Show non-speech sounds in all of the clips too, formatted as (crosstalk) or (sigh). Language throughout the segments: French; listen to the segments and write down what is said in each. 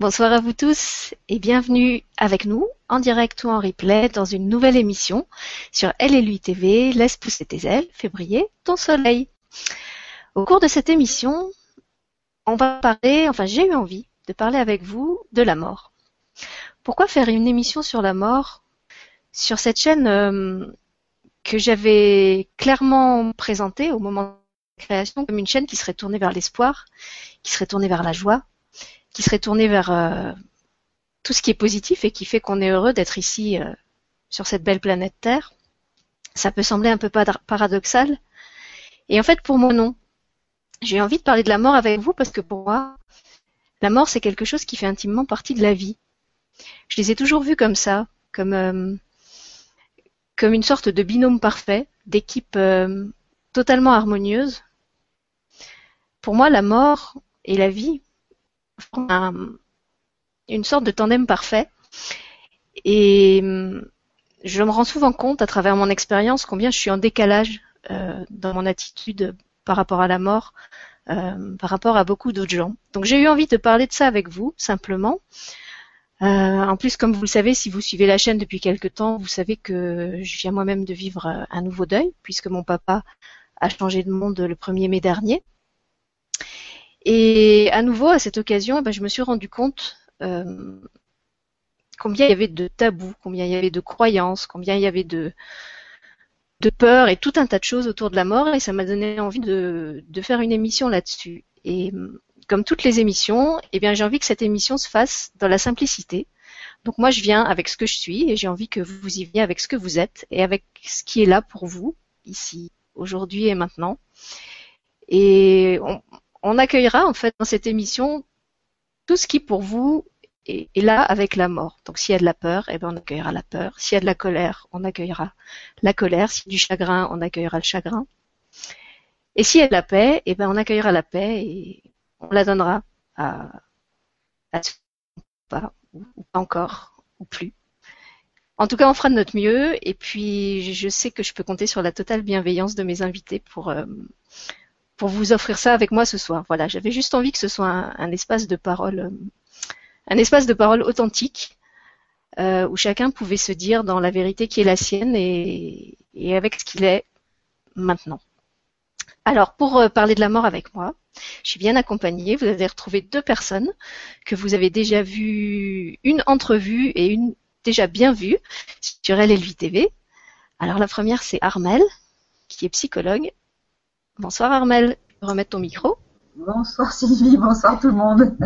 Bonsoir à vous tous et bienvenue avec nous en direct ou en replay dans une nouvelle émission sur Elle et lui TV, Laisse pousser tes ailes, février, ton soleil. Au cours de cette émission, on va parler, enfin j'ai eu envie de parler avec vous de la mort. Pourquoi faire une émission sur la mort sur cette chaîne euh, que j'avais clairement présentée au moment de la création comme une chaîne qui serait tournée vers l'espoir, qui serait tournée vers la joie, qui serait tournée vers euh, tout ce qui est positif et qui fait qu'on est heureux d'être ici euh, sur cette belle planète Terre. Ça peut sembler un peu paradoxal. Et en fait, pour moi, non. J'ai envie de parler de la mort avec vous parce que pour moi, la mort, c'est quelque chose qui fait intimement partie de la vie. Je les ai toujours vus comme ça, comme, euh, comme une sorte de binôme parfait, d'équipe totalement harmonieuse. Pour moi, la mort et la vie, une sorte de tandem parfait. Et je me rends souvent compte à travers mon expérience combien je suis en décalage euh, dans mon attitude par rapport à la mort, euh, par rapport à beaucoup d'autres gens. Donc j'ai eu envie de parler de ça avec vous, simplement. Euh, en plus, comme vous le savez, si vous suivez la chaîne depuis quelque temps, vous savez que je viens moi-même de vivre un nouveau deuil, puisque mon papa a changé de monde le 1er mai dernier. Et à nouveau, à cette occasion, eh ben, je me suis rendu compte euh, combien il y avait de tabous, combien il y avait de croyances, combien il y avait de, de peur et tout un tas de choses autour de la mort. Et ça m'a donné envie de, de faire une émission là-dessus. Et comme toutes les émissions, eh bien, j'ai envie que cette émission se fasse dans la simplicité. Donc moi, je viens avec ce que je suis et j'ai envie que vous y veniez avec ce que vous êtes et avec ce qui est là pour vous, ici, aujourd'hui et maintenant. Et on, on accueillera en fait dans cette émission tout ce qui pour vous est, là avec la mort. Donc s'il y a de la peur, eh ben on accueillera la peur. S'il y a de la colère, on accueillera la colère. S'il y a du chagrin, on accueillera le chagrin. Et s'il y a de la paix, eh ben on accueillera la paix et on la donnera à, à pas ou, pas encore ou plus. En tout cas, on fera de notre mieux et puis je sais que je peux compter sur la totale bienveillance de mes invités pour euh, pour vous offrir ça avec moi ce soir. Voilà, j'avais juste envie que ce soit un, espace de parole, euh, un espace de parole authentique euh, où chacun pouvait se dire dans la vérité qui est la sienne et, avec ce qu'il est maintenant. Alors, pour euh, parler de la mort avec moi, je suis bien accompagnée. Vous avez retrouvé deux personnes que vous avez déjà vues, une entrevue et une déjà bien vue sur LLV TV. Alors, la première, c'est Armel, qui est psychologue Bonsoir Armel, remettre ton micro. Bonsoir Sylvie, bonsoir tout le monde.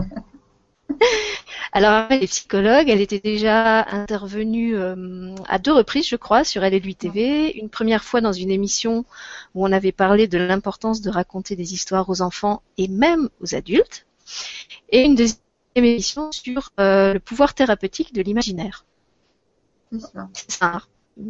Alors Armel est psychologue, elle était déjà intervenue euh, à deux reprises je crois sur Elle et lui TV. Une première fois dans une émission où on avait parlé de l'importance de raconter des histoires aux enfants et même aux adultes. Et une deuxième émission sur euh, le pouvoir thérapeutique de l'imaginaire. C'est ça. C'est ça.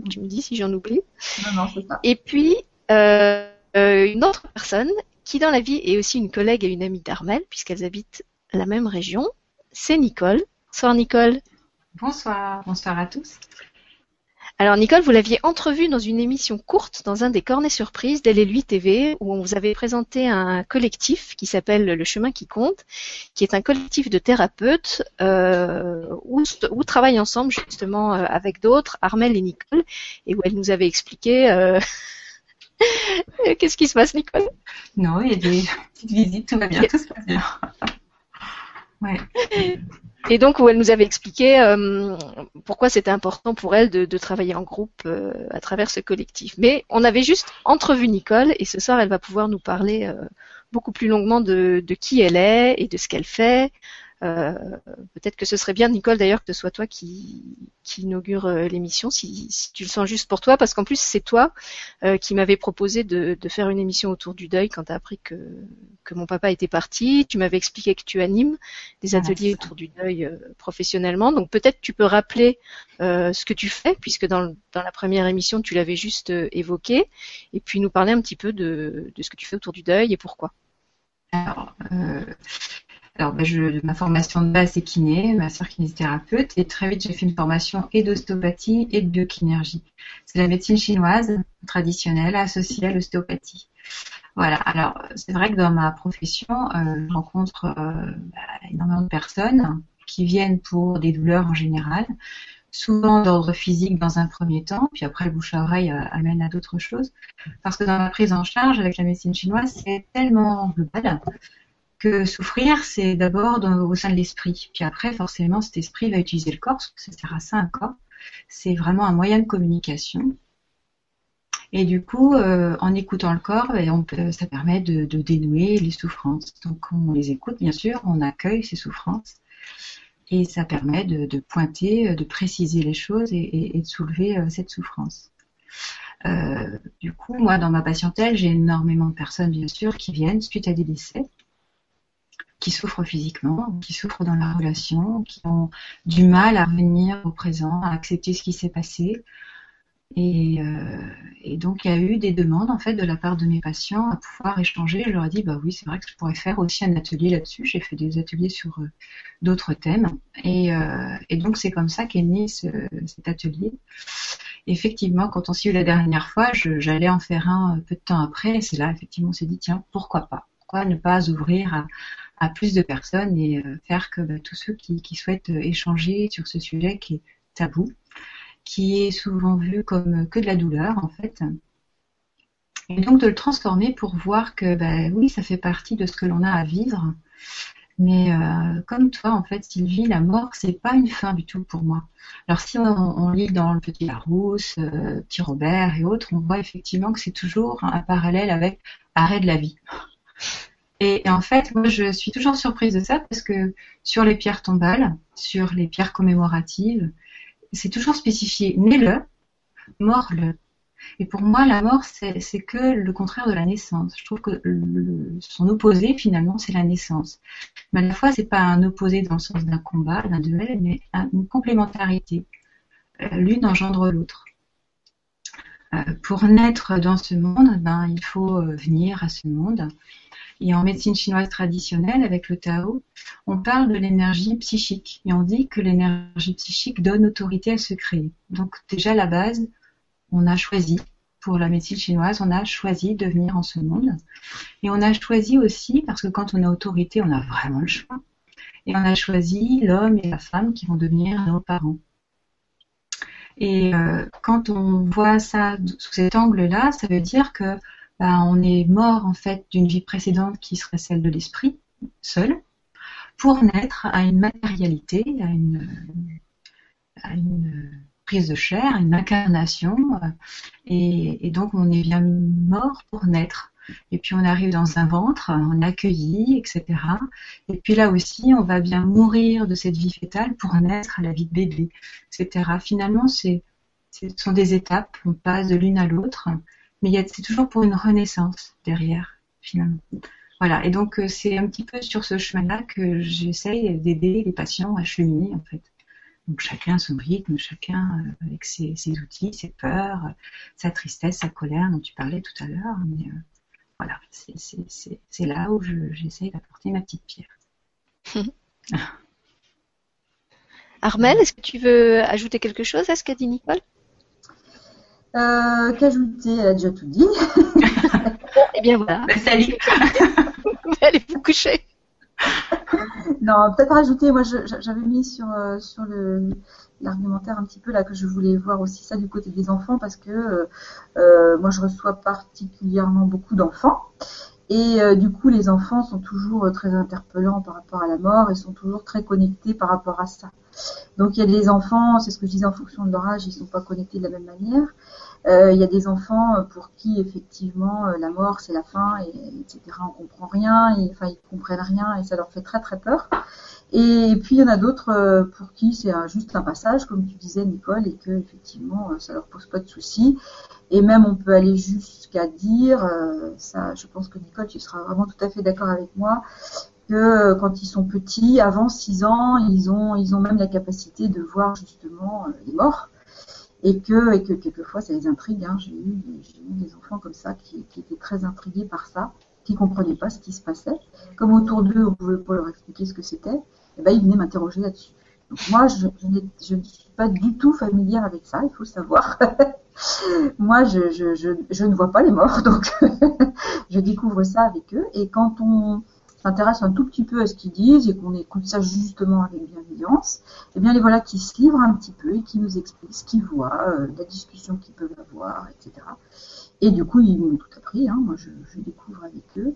Tu me dis si j'en oublie. Non, non, c'est ça. Et puis, euh, euh, une autre personne qui dans la vie est aussi une collègue et une amie d'Armel, puisqu'elles habitent la même région, c'est Nicole. Bonsoir Nicole. Bonsoir, bonsoir à tous. Alors Nicole, vous l'aviez entrevue dans une émission courte dans un des cornets surprises d'Elle TV où on vous avait présenté un collectif qui s'appelle Le Chemin qui compte, qui est un collectif de thérapeutes euh, où, où, travaillent ensemble justement euh, avec d'autres, Armel et Nicole, et où elle nous avait expliqué euh, (laughs) Qu'est-ce qui se passe, Nicole Non, il y a des petites visites, tout va bien, tout se passe bien. ouais. Et donc où elle nous avait expliqué euh, pourquoi c'était important pour elle de, travailler en groupe euh, à travers ce collectif. Mais on avait juste entrevu Nicole et ce soir elle va pouvoir nous parler euh, beaucoup plus longuement de, de, qui elle est et de ce qu'elle fait, euh, peut-être que ce serait bien, Nicole, d'ailleurs, que ce soit toi qui, qui inaugure euh, l'émission, si, si, tu le sens juste pour toi, parce qu'en plus, c'est toi euh, qui m'avais proposé de, de, faire une émission autour du deuil quand tu as appris que, que mon papa était parti. Tu m'avais expliqué que tu animes des ateliers autour du deuil professionnellement. Donc peut-être tu peux rappeler ce que tu fais, puisque dans, dans la première émission, tu l'avais juste évoqué, et puis nous parler un petit peu de, de ce que tu fais autour du deuil et pourquoi. Alors, euh, alors, bah, ma formation de base, c'est kiné, ma soeur kinésithérapeute, et très vite, j'ai fait une formation et d'ostéopathie et de biokinergie. C'est la médecine chinoise traditionnelle associée à l'ostéopathie. Voilà, alors c'est vrai que dans ma profession, euh, je rencontre euh, bah, énormément de personnes qui viennent pour des douleurs en général, souvent d'ordre physique dans un premier temps, puis après le bouche à oreille euh, amène à d'autres choses. Parce que dans la prise en charge avec la médecine chinoise, c'est tellement global que souffrir, c'est d'abord au sein de l'esprit. Puis après, forcément, cet esprit va utiliser le corps, parce que ça sert à ça un corps. C'est vraiment un moyen de communication. Et du coup, euh, en écoutant le corps, ça permet de, dénouer les souffrances. Donc on les écoute, bien sûr, on accueille ces souffrances. Et ça permet de, pointer, de préciser les choses et, de soulever euh, cette souffrance. Euh, du coup, moi, dans ma patientèle, j'ai énormément de personnes, bien sûr, qui viennent suite à des décès qui souffrent physiquement, qui souffrent dans la relation, qui ont du mal à revenir au présent, à accepter ce qui s'est passé. Et, euh, et, donc il y a eu des demandes en fait de la part de mes patients à pouvoir échanger. Je leur ai dit bah oui c'est vrai que je pourrais faire aussi un atelier là-dessus. J'ai fait des ateliers sur euh, d'autres thèmes et, euh, et donc c'est comme ça qu'est né ce, cet atelier. Effectivement quand on s'y eu la dernière fois, j'allais en faire un peu de temps après. Et c'est là effectivement on s'est dit tiens pourquoi pas? Pourquoi ne pas ouvrir à, plus de personnes et euh, faire que bah, tous ceux qui, souhaitent euh, échanger sur ce sujet qui est tabou, qui est souvent vu comme que de la douleur en fait. Et donc de le transformer pour voir que bah, oui, ça fait partie de ce que l'on a à vivre. Mais euh, comme toi, en fait, Sylvie, la mort, c'est pas une fin du tout pour moi. Alors si on, lit dans le Petit Larousse, Petit Robert et autres, on voit effectivement que c'est toujours un parallèle avec arrêt de la vie. Et, en fait, moi, je suis toujours surprise de ça parce que sur les pierres tombales, sur les pierres commémoratives, c'est toujours spécifié né-le, mort-le. Et pour moi, la mort, c'est que le contraire de la naissance. Je trouve que son opposé, finalement, c'est la naissance. Mais à la fois, c'est pas un opposé dans le sens d'un combat, d'un duel, mais une complémentarité. Euh, l'une engendre l'autre. Euh, pour naître dans ce monde, ben, il faut euh, venir à ce monde. Et en médecine chinoise traditionnelle, avec le Tao, on parle de l'énergie psychique. Et on dit que l'énergie psychique donne autorité à se créer. Donc déjà, la base, on a choisi, pour la médecine chinoise, on a choisi de venir en ce monde. Et on a choisi aussi, parce que quand on a autorité, on a vraiment le choix. Et on a choisi l'homme et la femme qui vont devenir nos parents. Et euh, quand on voit ça sous cet angle-là, ça veut dire que ben, on est mort en fait d'une vie précédente qui serait celle de l'esprit, seul, pour naître à une matérialité, à une, prise de chair, à une incarnation, et, et, donc on est bien mort pour naître. Et puis on arrive dans un ventre, on est etc. Et puis là aussi, on va bien mourir de cette vie fétale pour naître à la vie de bébé, etc. Finalement, ce sont des étapes, on passe de l'une à l'autre mais c'est toujours pour une renaissance derrière, finalement. Voilà, et donc euh, c'est un petit peu sur ce chemin-là que j'essaye d'aider les patients à cheminer, en fait. Donc chacun son rythme, chacun euh, avec ses, outils, ses peurs, sa tristesse, sa colère dont tu parlais tout à l'heure. Mais euh, voilà, c'est là où j'essaye d'apporter ma petite pierre. (laughs) Armel, est-ce que tu veux ajouter quelque chose à ce qu'a dit Nicole? Euh, Qu'ajouter Elle a déjà tout dit. (laughs) Eh bien voilà. Bah, salut. (laughs) Allez vous coucher. non, peut-être rajouter. Moi, j'avais mis sur euh, sur le l'argumentaire un petit peu là que je voulais voir aussi ça du côté des enfants parce que euh, euh moi je reçois particulièrement beaucoup d'enfants et euh, du coup les enfants sont toujours très interpellants par rapport à la mort et sont toujours très connectés par rapport à ça. Donc il y a des enfants, c'est ce que je disais en fonction de leur âge, ils sont pas connectés de la même manière. Euh, il y a des enfants pour qui effectivement euh, la mort c'est la fin, et, etc. On comprend rien, enfin ils comprennent rien et ça leur fait très très peur. Et, puis il y en a d'autres euh, pour qui c'est juste un passage, comme tu disais Nicole, et que effectivement ça leur pose pas de soucis. Et même on peut aller jusqu'à dire, ça, je pense que Nicole, tu seras vraiment tout à fait d'accord avec moi, que quand ils sont petits, avant 6 ans, ils ont, ils ont même la capacité de voir justement les morts et que, et que quelquefois ça les intrigue. Hein. J'ai eu, eu, des enfants comme ça qui, qui, étaient très intrigués par ça, qui comprenaient pas ce qui se passait. Comme autour d'eux, on pouvait pas leur expliquer ce que c'était, et eh ben ils venaient m'interroger là-dessus. Donc moi, je, je, ne suis pas du tout familière avec ça, il faut savoir. (laughs) moi, je, je, je, ne vois pas les morts, donc (laughs) je découvre ça avec eux. Et quand on, s'intéresse un tout petit peu à ce qu'ils disent et qu'on écoute ça justement avec bienveillance, eh bien les voilà qui se livrent un petit peu et qui nous expliquent ce qu'ils voient, euh, la discussion qu'ils peuvent avoir, etc. Et du coup, ils m'ont tout appris, hein, moi je, découvre avec eux,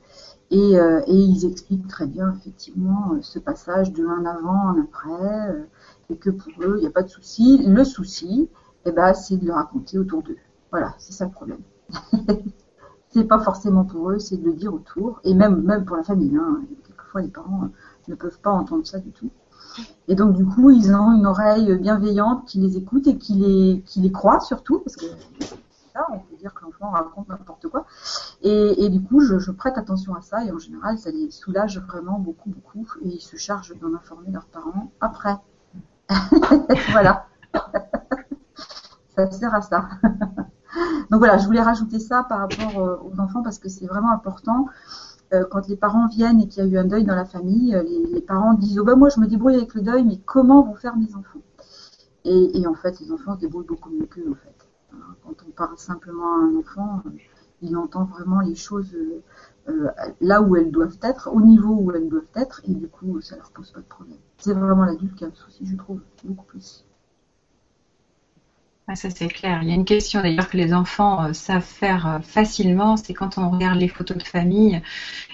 et, euh, et, ils expliquent très bien effectivement ce passage de un avant, un après, et que pour eux, il n'y a pas de souci. Le souci, eh ben, c'est de le raconter autour d'eux. Voilà, c'est ça le problème. (laughs) c'est pas forcément pour eux, c'est de le dire autour, et même, même pour la famille. Hein. Quelquefois, les parents ne peuvent pas entendre ça du tout. Et donc, du coup, ils ont une oreille bienveillante qui les écoute et qui les, qui les croit surtout, parce que ça, on peut dire que l'enfant raconte n'importe quoi. Et, et, du coup, je, je, prête attention à ça, et en général, ça les soulage vraiment beaucoup, beaucoup, et ils se chargent d'en informer leurs parents après. (laughs) voilà. (laughs) ça sert à ça. (laughs) Donc voilà, je voulais rajouter ça par rapport euh, aux enfants parce que c'est vraiment important. Euh, quand les parents viennent et qu'il y a eu un deuil dans la famille, euh, les, parents disent oh ben moi je me débrouille avec le deuil, mais comment vont faire mes enfants? Et, en fait, les enfants se débrouillent beaucoup mieux qu'eux en fait. Quand on parle simplement à un enfant, il entend vraiment les choses là où elles doivent être, au niveau où elles doivent être, et du coup ça leur pose pas de problème. C'est vraiment l'adulte qui a le souci, je trouve, beaucoup plus. Ah, ça c'est clair. Il y a une question d'ailleurs que les enfants euh, savent faire euh, facilement, c'est quand on regarde les photos de famille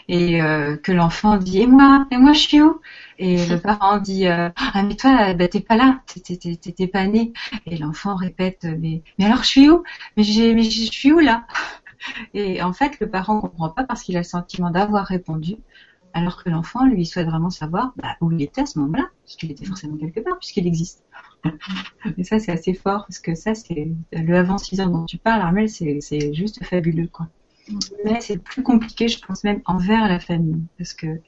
et euh, que l'enfant dit et moi? Et moi je suis où? Et le (laughs) parent dit ah mais toi bah, t'es pas là. T'es pas né. Et l'enfant répète mais mais alors je suis où? Mais, mais je suis où là? Et en fait le parent comprend pas parce qu'il a le sentiment d'avoir répondu alors que l'enfant, lui, souhaite vraiment savoir bah, où il était à ce moment-là, puisqu'il était forcément quelque part, puisqu'il existe. (laughs) Et ça, c'est assez fort, parce que ça, c'est le avant 6 ans dont tu parles, Armel, c'est juste fabuleux, quoi. Mais c'est plus compliqué, je pense même, envers la famille, parce que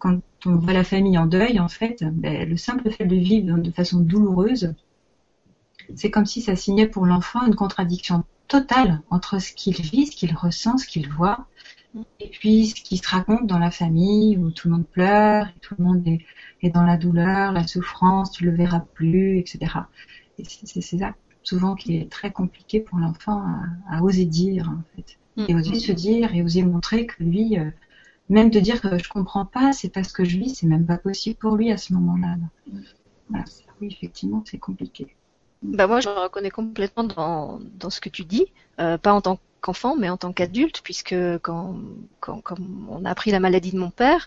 quand on voit la famille en deuil, en fait, ben, le simple fait de vivre de façon douloureuse, c'est comme si ça signait pour l'enfant une contradiction totale entre ce qu'il vit, ce qu'il ressent, ce qu'il voit, et puis ce qui se raconte dans la famille où tout le monde pleure, et tout le monde est, dans la douleur, la souffrance, tu le verras plus, etc. Et c'est ça souvent qui est très compliqué pour l'enfant à, oser dire en fait, mm. et oser se dire et oser montrer que lui, euh, même de dire que je comprends pas, c'est pas ce que je vis, c'est même pas possible pour lui à ce moment-là. Voilà, oui effectivement c'est compliqué. Bah moi je me reconnais complètement dans, dans ce que tu dis, euh, pas en tant qu'enfant, mais en tant qu'adulte, puisque quand, quand, on a appris la maladie de mon père,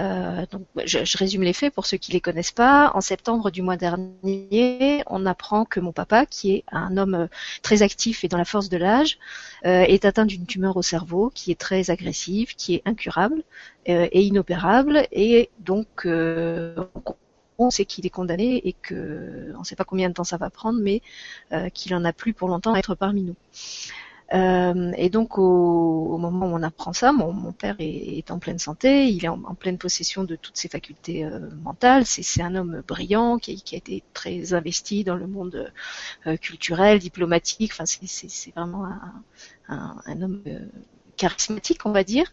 euh, donc je, je, résume les faits pour ceux qui les connaissent pas. En septembre du mois dernier, on apprend que mon papa, qui est un homme euh, très actif et dans la force de l'âge, euh, est atteint d'une tumeur au cerveau qui est très agressive, qui est incurable et inopérable, et donc on sait qu'il est condamné et que on ne sait pas combien de temps ça va prendre, mais qu'il en a plus pour longtemps à être parmi nous. Euh, et donc au, moment où on apprend ça, mon, père est, en pleine santé, il est en, pleine possession de toutes ses facultés euh, mentales. C'est un homme brillant qui, a été très investi dans le monde euh, culturel, diplomatique. Enfin, c'est vraiment un, un homme charismatique, on va dire.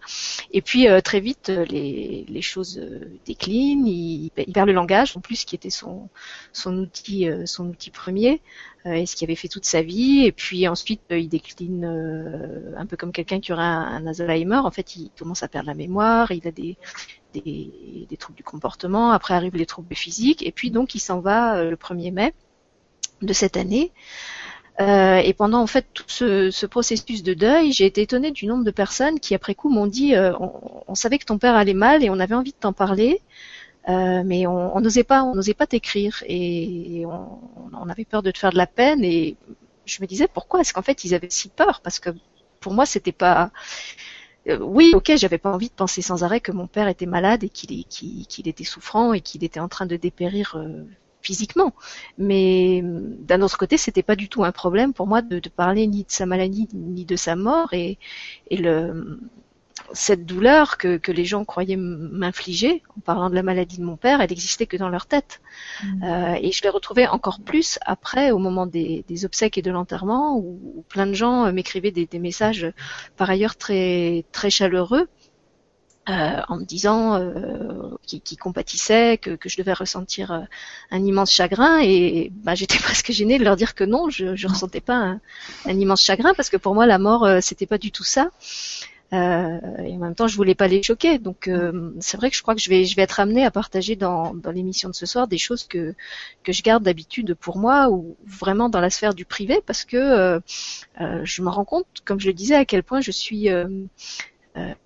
Et puis très vite, les, les choses déclinent. Il, perd le langage, en plus, qui était son son outil son outil premier. Euh, et ce qu'il avait fait toute sa vie. Et puis ensuite, euh, il décline euh, un peu comme quelqu'un qui aurait un, Alzheimer. En fait, il commence à perdre la mémoire, il a des, troubles du comportement. Après arrivent les troubles physiques. Et puis donc, il s'en va le 1er mai de cette année. Euh, et pendant en fait tout ce, ce processus de deuil, j'ai été étonnée du nombre de personnes qui après coup m'ont dit on, on, savait que ton père allait mal et on avait envie de t'en parler, euh, mais on n'osait pas, on n'osait pas t'écrire et on, on, avait peur de te faire de la peine. Et je me disais pourquoi Est-ce qu'en fait ils avaient si peur? Parce que pour moi c'était pas. Euh, oui, ok, j'avais pas envie de penser sans arrêt que mon père était malade et qu'il qu'il était souffrant et qu'il était en train de dépérir euh, physiquement. Mais d'un autre côté, c'était pas du tout un problème pour moi de, de, parler ni de sa maladie ni de sa mort et, et le cette douleur que, que les gens croyaient m'infliger en parlant de la maladie de mon père, elle n'existait que dans leur tête. Mm. Euh, et je l'ai retrouvée encore plus après, au moment des, des obsèques et de l'enterrement, où, plein de gens euh, m'écrivaient des, des, messages par ailleurs très très chaleureux. Euh, en me disant euh, qui, compatissaient, que, je devais ressentir euh, un immense chagrin et bah, j'étais (laughs) presque gênée de leur dire que non, je, je ressentais pas un, immense chagrin parce que pour moi la mort euh, c'était pas du tout ça. Et en même temps, je voulais pas les choquer. Donc, c'est vrai que je crois que je vais, je vais être amenée à partager dans, dans l'émission de ce soir des choses que que je garde d'habitude pour moi ou vraiment dans la sphère du privé, parce que je me rends compte, comme je le disais, à quel point je suis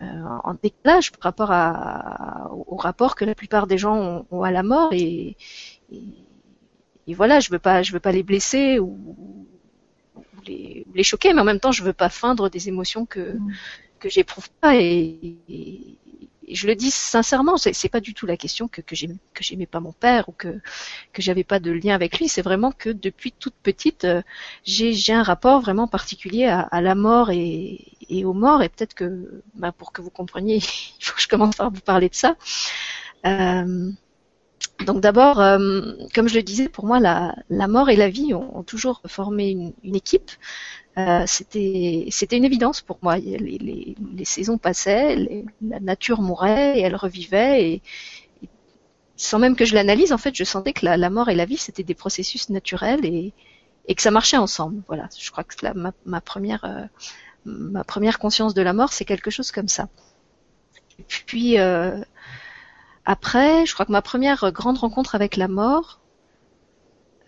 en décalage par rapport à, au rapport que la plupart des gens ont, ont à la mort et, et, et, voilà, je veux pas, je veux pas les blesser ou, ou les, les, choquer, mais en même temps, je veux pas feindre des émotions que mm. que j'éprouve pas et, et, je le dis sincèrement, c'est pas du tout la question que, j'aimais pas mon père ou que j'avais pas de lien avec lui. C'est vraiment que depuis toute petite, euh, j'ai un rapport vraiment particulier à, la mort et, et, aux morts. Et peut-être que, bah, pour que vous compreniez, (laughs) il faut que je commence par vous parler de ça. Euh, donc d'abord, euh, comme je le disais, pour moi, la, mort et la vie ont, toujours formé une, équipe. Euh, c'était une évidence pour moi. Les, saisons passaient, la nature mourait et elle revivait et, sans même que je l'analyse, en fait, je sentais que la, mort et la vie c'était des processus naturels et, que ça marchait ensemble. Voilà, je crois que la, ma, ma, première euh, ma première conscience de la mort c'est quelque chose comme ça. Et puis après, je crois que ma première grande rencontre avec la mort.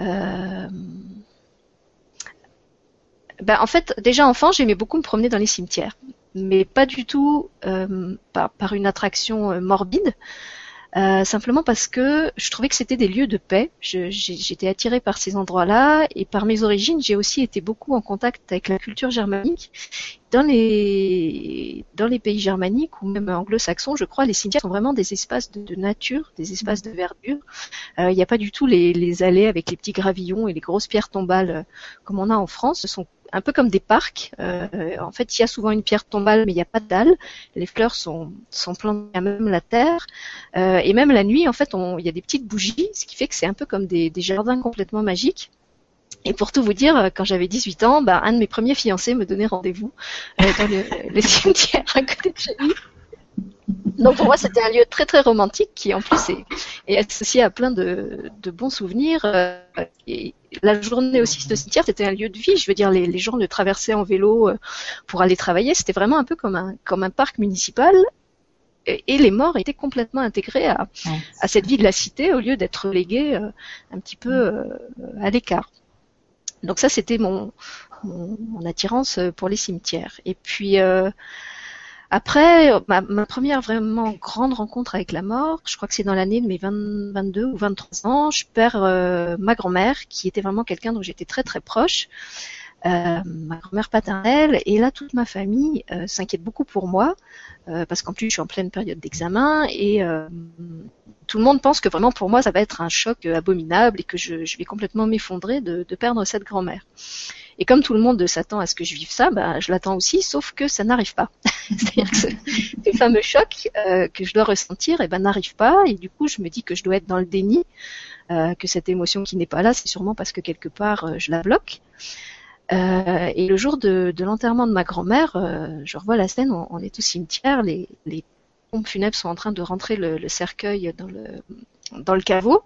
Euh, ben, en fait, déjà enfant, j'aimais beaucoup me promener dans les cimetières, mais pas du tout euh, par, par, une attraction euh, morbide, euh, simplement parce que je trouvais que c'était des lieux de paix. J'étais attirée par ces endroits-là et par mes origines, j'ai aussi été beaucoup en contact avec la culture germanique. Dans les dans les pays germaniques ou même anglo-saxons, je crois, les cimetières sont vraiment des espaces de, nature, des espaces de verdure. Euh, il n'y a pas du tout les, les, allées avec les petits gravillons et les grosses pierres tombales euh, comme on a en France. Un peu comme des parcs. Euh, en fait, il y a souvent une pierre tombale, mais il n'y a pas de dalle. Les fleurs sont, sont plantées à même la terre. Euh, et même la nuit, en fait, il y a des petites bougies, ce qui fait que c'est un peu comme des, jardins complètement magiques. Et pour tout vous dire, quand j'avais 18 ans, bah, un de mes premiers fiancés me donnait rendez-vous euh, dans le (laughs) cimetière à côté de chez lui. Donc pour moi, c'était un lieu très très romantique qui en plus est, est associé à plein de, de bons souvenirs. Euh, et la journée aussi de cimetière, c'était un lieu de vie. Je veux dire, les, les gens le traversaient en vélo euh, pour aller travailler. C'était vraiment un peu comme un, comme un parc municipal. Et, et les morts étaient complètement intégrés à, ouais. à, cette vie de la cité au lieu d'être relégués euh, un petit peu à l'écart. Donc ça, c'était mon, mon, mon, attirance pour les cimetières. Et puis euh, après, ma, première vraiment grande rencontre avec la mort, je crois que c'est dans l'année de mes 20, 22 ou 23 ans, je perds euh, ma grand-mère, qui était vraiment quelqu'un dont j'étais très très proche, euh, ma grand-mère paternelle, et là toute ma famille euh, s'inquiète beaucoup pour moi, euh, parce qu'en plus je suis en pleine période d'examen, et euh, tout le monde pense que vraiment pour moi ça va être un choc abominable et que je, je vais complètement m'effondrer de, de perdre cette grand-mère. Et comme tout le monde s'attend à ce que je vive ça, bah, je l'attends aussi, sauf que ça n'arrive pas. (laughs) C'est-à-dire que ce, fameux choc euh, que je dois ressentir, eh ben, n'arrive pas, et du coup, je me dis que je dois être dans le déni, euh, que cette émotion qui n'est pas là, c'est sûrement parce que quelque part, euh, je la bloque. Et le jour de, l'enterrement de ma grand-mère, je revois la scène, on, est au cimetière, les, pompes funèbres sont en train de rentrer le, cercueil dans le, dans le caveau,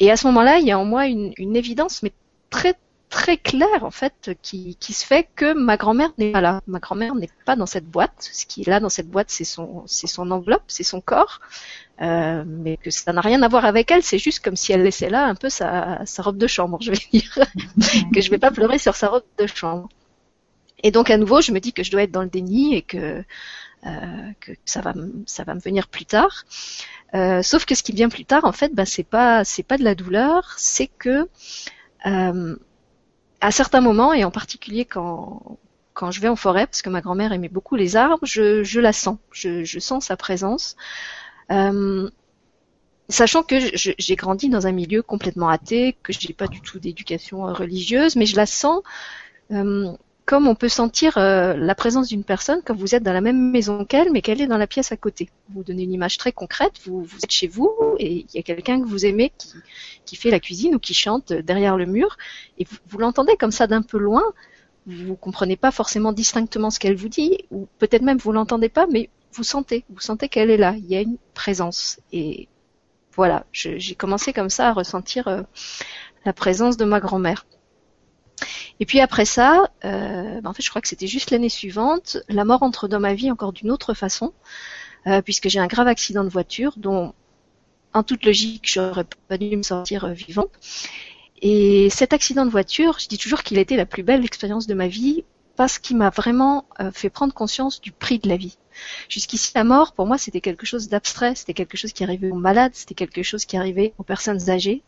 et à ce moment-là, il y a en moi une évidence, mais très très clair en fait qui, qui se fait que ma grand-mère n'est pas là. Ma grand-mère n'est pas dans cette boîte. Ce qui est là dans cette boîte, c'est son, c'est son enveloppe, c'est son corps, euh, mais que ça n'a rien à voir avec elle. C'est juste comme si elle laissait là un peu sa, sa robe de chambre, je vais dire, (laughs) que je vais pas pleurer sur sa robe de chambre. Et donc à nouveau, je me dis que je dois être dans le déni et que euh, que ça va, ça va me venir plus tard. Euh, sauf que ce qui vient plus tard, en fait, bah, c'est pas, c'est pas de la douleur, c'est que euh, à certains moments, et en particulier quand, quand je vais en forêt, parce que ma grand-mère aimait beaucoup les arbres, je, je la sens, je, je, sens sa présence. Euh, sachant que j'ai grandi dans un milieu complètement athée, que je n'ai pas du tout d'éducation religieuse, mais je la sens euh, comme on peut sentir euh, la présence d'une personne quand vous êtes dans la même maison qu'elle, mais qu'elle est dans la pièce à côté. Vous donnez une image très concrète, vous, êtes chez vous et il y a quelqu'un que vous aimez qui, fait la cuisine ou qui chante derrière le mur, et vous, l'entendez comme ça d'un peu loin, vous comprenez pas forcément distinctement ce qu'elle vous dit, ou peut-être même vous l'entendez pas, mais vous sentez, vous sentez qu'elle est là, il y a une présence. Et voilà, j'ai commencé comme ça à ressentir euh, la présence de ma grand-mère. Et puis après ça, euh, ben, en fait, je crois que c'était juste l'année suivante, la mort entre dans ma vie encore d'une autre façon, euh, puisque j'ai un grave accident de voiture dont, en toute logique, j'aurais pas dû me sortir euh, vivante. Et cet accident de voiture, je dis toujours qu'il été la plus belle expérience de ma vie parce qu'il m'a vraiment fait prendre conscience du prix de la vie. Jusqu'ici, la mort, pour moi, c'était quelque chose d'abstrait, c'était quelque chose qui arrivait aux malades, c'était quelque chose qui arrivait aux personnes âgées.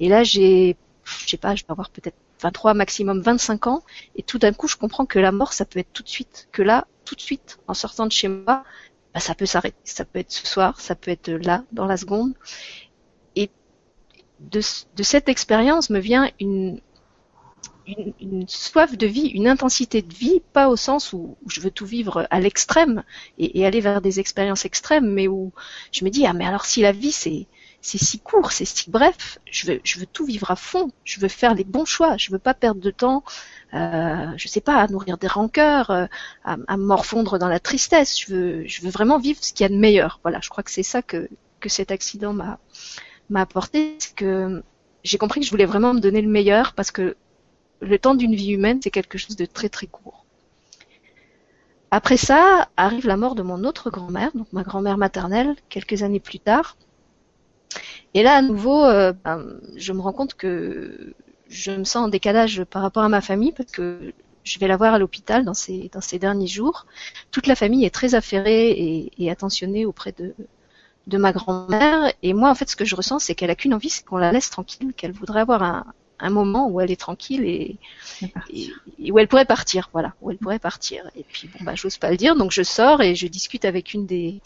Et là, j'ai, je sais pas, je vais avoir peut-être 23, maximum 25 ans, et tout d'un coup, je comprends que la mort, ça peut être tout de suite, que là, tout de suite, en sortant de chez moi, bah, ça peut s'arrêter, ça peut être ce soir, ça peut être là, dans la seconde. Et de, de cette expérience me vient une, soif de vie, une intensité de vie, pas au sens où, je veux tout vivre à l'extrême et, et, aller vers des expériences extrêmes, mais où je me dis ah mais alors si la vie c'est c'est si court, c'est si bref, je veux tout vivre à fond, je veux faire les bons choix, je veux pas perdre de temps, euh, je sais pas, à nourrir des rancœurs, euh, à, à morfondre dans la tristesse, je veux vraiment vivre ce qu'il y a de meilleur. Voilà, je crois que c'est ça que que cet accident m'a m'a apporté, c'est que j'ai compris que je voulais vraiment me donner le meilleur parce que le temps d'une vie humaine, c'est quelque chose de très très court. Après ça, arrive la mort de mon autre grand-mère, donc ma grand-mère maternelle, quelques années plus tard. Et là, à nouveau, euh, ben, je me rends compte que je me sens en décalage par rapport à ma famille parce que je vais la voir à l'hôpital dans ces, dans ces derniers jours. Toute la famille est très affairée et, et attentionnée auprès de, de ma grand-mère. Et moi, en fait, ce que je ressens, c'est qu'elle a qu'une envie, c'est qu'on la laisse tranquille, qu'elle voudrait avoir un, un moment où elle est tranquille et, et, où elle pourrait partir, voilà, où elle pourrait partir. Et puis bon bah j'ose pas le dire, donc je sors et je discute avec une des,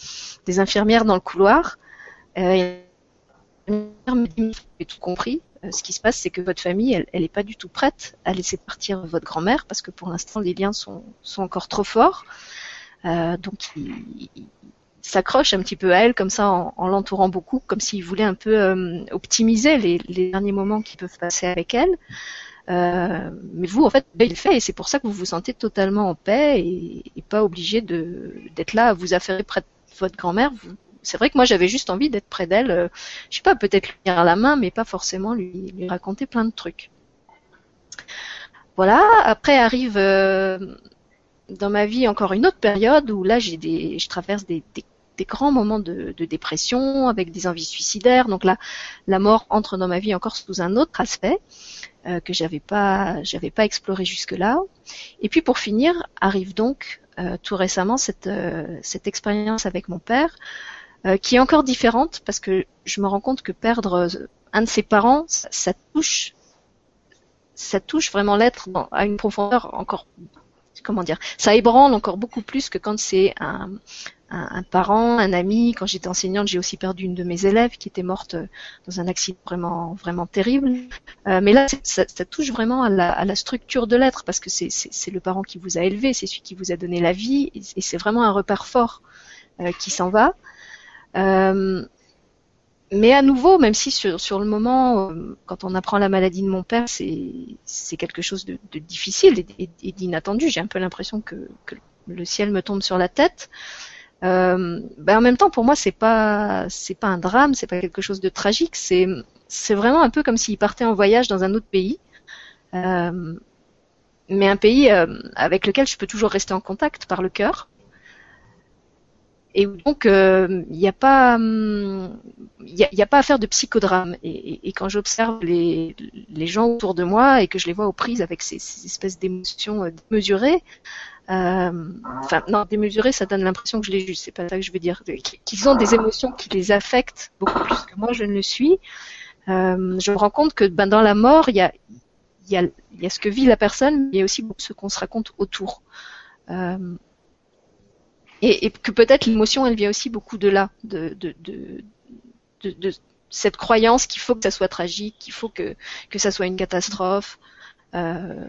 des infirmières dans le couloir. Euh, j'ai tout compris. Euh, ce qui se passe, c'est que votre famille, elle, elle est pas du tout prête à laisser partir votre grand-mère parce que pour l'instant les liens sont, sont encore trop forts. Euh, donc il, s'accroche un petit peu à elle comme ça en, l'entourant beaucoup, comme s'il voulait un peu euh, optimiser les, derniers moments qui peuvent passer avec elle. Mais vous, en fait, il le fait et c'est pour ça que vous vous sentez totalement en paix et, pas obligé d'être là à vous affairer près de votre grand-mère. C'est vrai que moi j'avais juste envie d'être près d'elle, euh, je sais pas, peut-être lui tenir la main, mais pas forcément lui, raconter plein de trucs. Voilà. Après arrive dans ma vie encore une autre période où là j'ai des, je traverse des, des, grands moments de, de, dépression avec des envies suicidaires. Donc là, la mort entre dans ma vie encore sous un autre aspect euh, que j'avais pas, j'avais pas exploré jusque là. Et puis pour finir, arrive donc euh, tout récemment cette euh, cette expérience avec mon père euh, qui est encore différente parce que je me rends compte que perdre un de ses parents, ça, touche vraiment l'être à une profondeur encore comment dire, ça ébranle encore beaucoup plus que quand c'est un, parent, un ami. Quand j'étais enseignante, j'ai aussi perdu une de mes élèves qui était morte euh, dans un accident vraiment vraiment terrible. Euh, mais là, ça, touche vraiment à la, structure de l'être parce que c'est le parent qui vous a élevé, c'est celui qui vous a donné la vie, et, c'est vraiment un repère fort euh, qui s'en va. Euh, mais à nouveau, même si sur, sur le moment, euh, quand on apprend la maladie de mon père, c'est quelque chose de, de difficile et, et d'inattendu. J'ai un peu l'impression que, que, le ciel me tombe sur la tête. Euh, ben en même temps, pour moi, c'est pas c'est pas un drame, c'est pas quelque chose de tragique. C'est c'est vraiment un peu comme s'il partait en voyage dans un autre pays, euh, mais un pays euh, avec lequel je peux toujours rester en contact par le cœur. Et donc, il euh, n'y a pas, il hum, a, pas à faire de psychodrame. Et, quand j'observe les, gens autour de moi et que je les vois aux prises avec ces, ces espèces d'émotions euh, démesurées, euh, enfin non, démesurées, ça donne l'impression que je les juge. C'est pas ça que je veux dire. Qu'ils ont des émotions qui les affectent beaucoup plus que moi je ne le suis. Je me rends compte que ben, dans la mort, il y a, ce que vit la personne, mais il y a aussi ce qu'on se raconte autour. Et, et que peut-être l'émotion, elle vient aussi beaucoup de là, de, de, de, de, de cette croyance qu'il faut que ça soit tragique, qu'il faut que, que ça soit une catastrophe. Euh,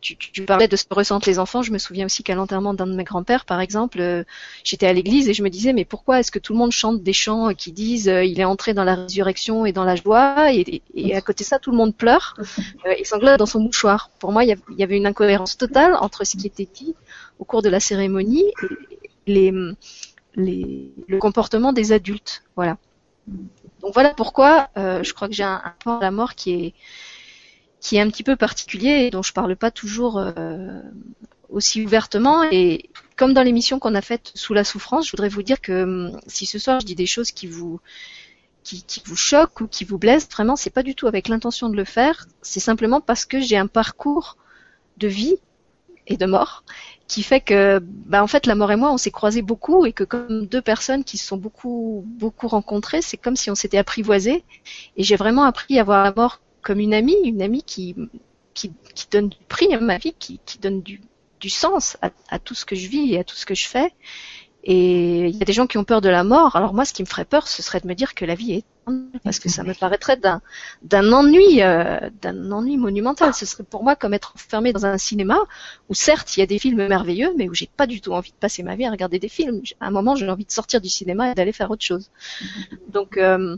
tu, tu, parlais de ce que ressentent les enfants. Je me souviens aussi qu'à l'enterrement d'un de mes grands-pères, par exemple, euh, j'étais à l'église et je me disais mais pourquoi est-ce que tout le monde chante des chants qui disent euh, il est entré dans la résurrection et dans la joie et, et, à côté de ça tout le monde pleure (laughs) euh, et sanglote dans son mouchoir. Pour moi, il y avait une incohérence totale entre ce qui était dit au cours de la cérémonie les, le comportement des adultes. Voilà. Donc voilà pourquoi euh, je crois que j'ai un, rapport à la mort qui est un petit peu particulier et dont je parle pas toujours euh, aussi ouvertement. Et comme dans l'émission qu'on a faite sous la souffrance, je voudrais vous dire que hum, si ce soir je dis des choses qui vous qui vous choquent ou qui vous blessent, vraiment, c'est pas du tout avec l'intention de le faire. C'est simplement parce que j'ai un parcours de vie et de mort qui fait que bah en fait la mort et moi on s'est croisés beaucoup et que comme deux personnes qui se sont beaucoup beaucoup rencontrées c'est comme si on s'était apprivoisés. Et j'ai vraiment appris à voir la mort comme une amie une amie qui qui, qui donne du prix à ma vie qui, qui donne du, du sens à, à, tout ce que je vis et à tout ce que je fais et il y a des gens qui ont peur de la mort. Alors moi, ce qui me ferait peur, ce serait de me dire que la vie est parce que ça me paraîtrait d'un d'un ennui euh, d'un ennui monumental. Ce serait pour moi comme être enfermé dans un cinéma où certes il y a des films merveilleux, mais où j'ai pas du tout envie de passer ma vie à regarder des films. À un moment, j'ai envie de sortir du cinéma et d'aller faire autre chose. Donc euh,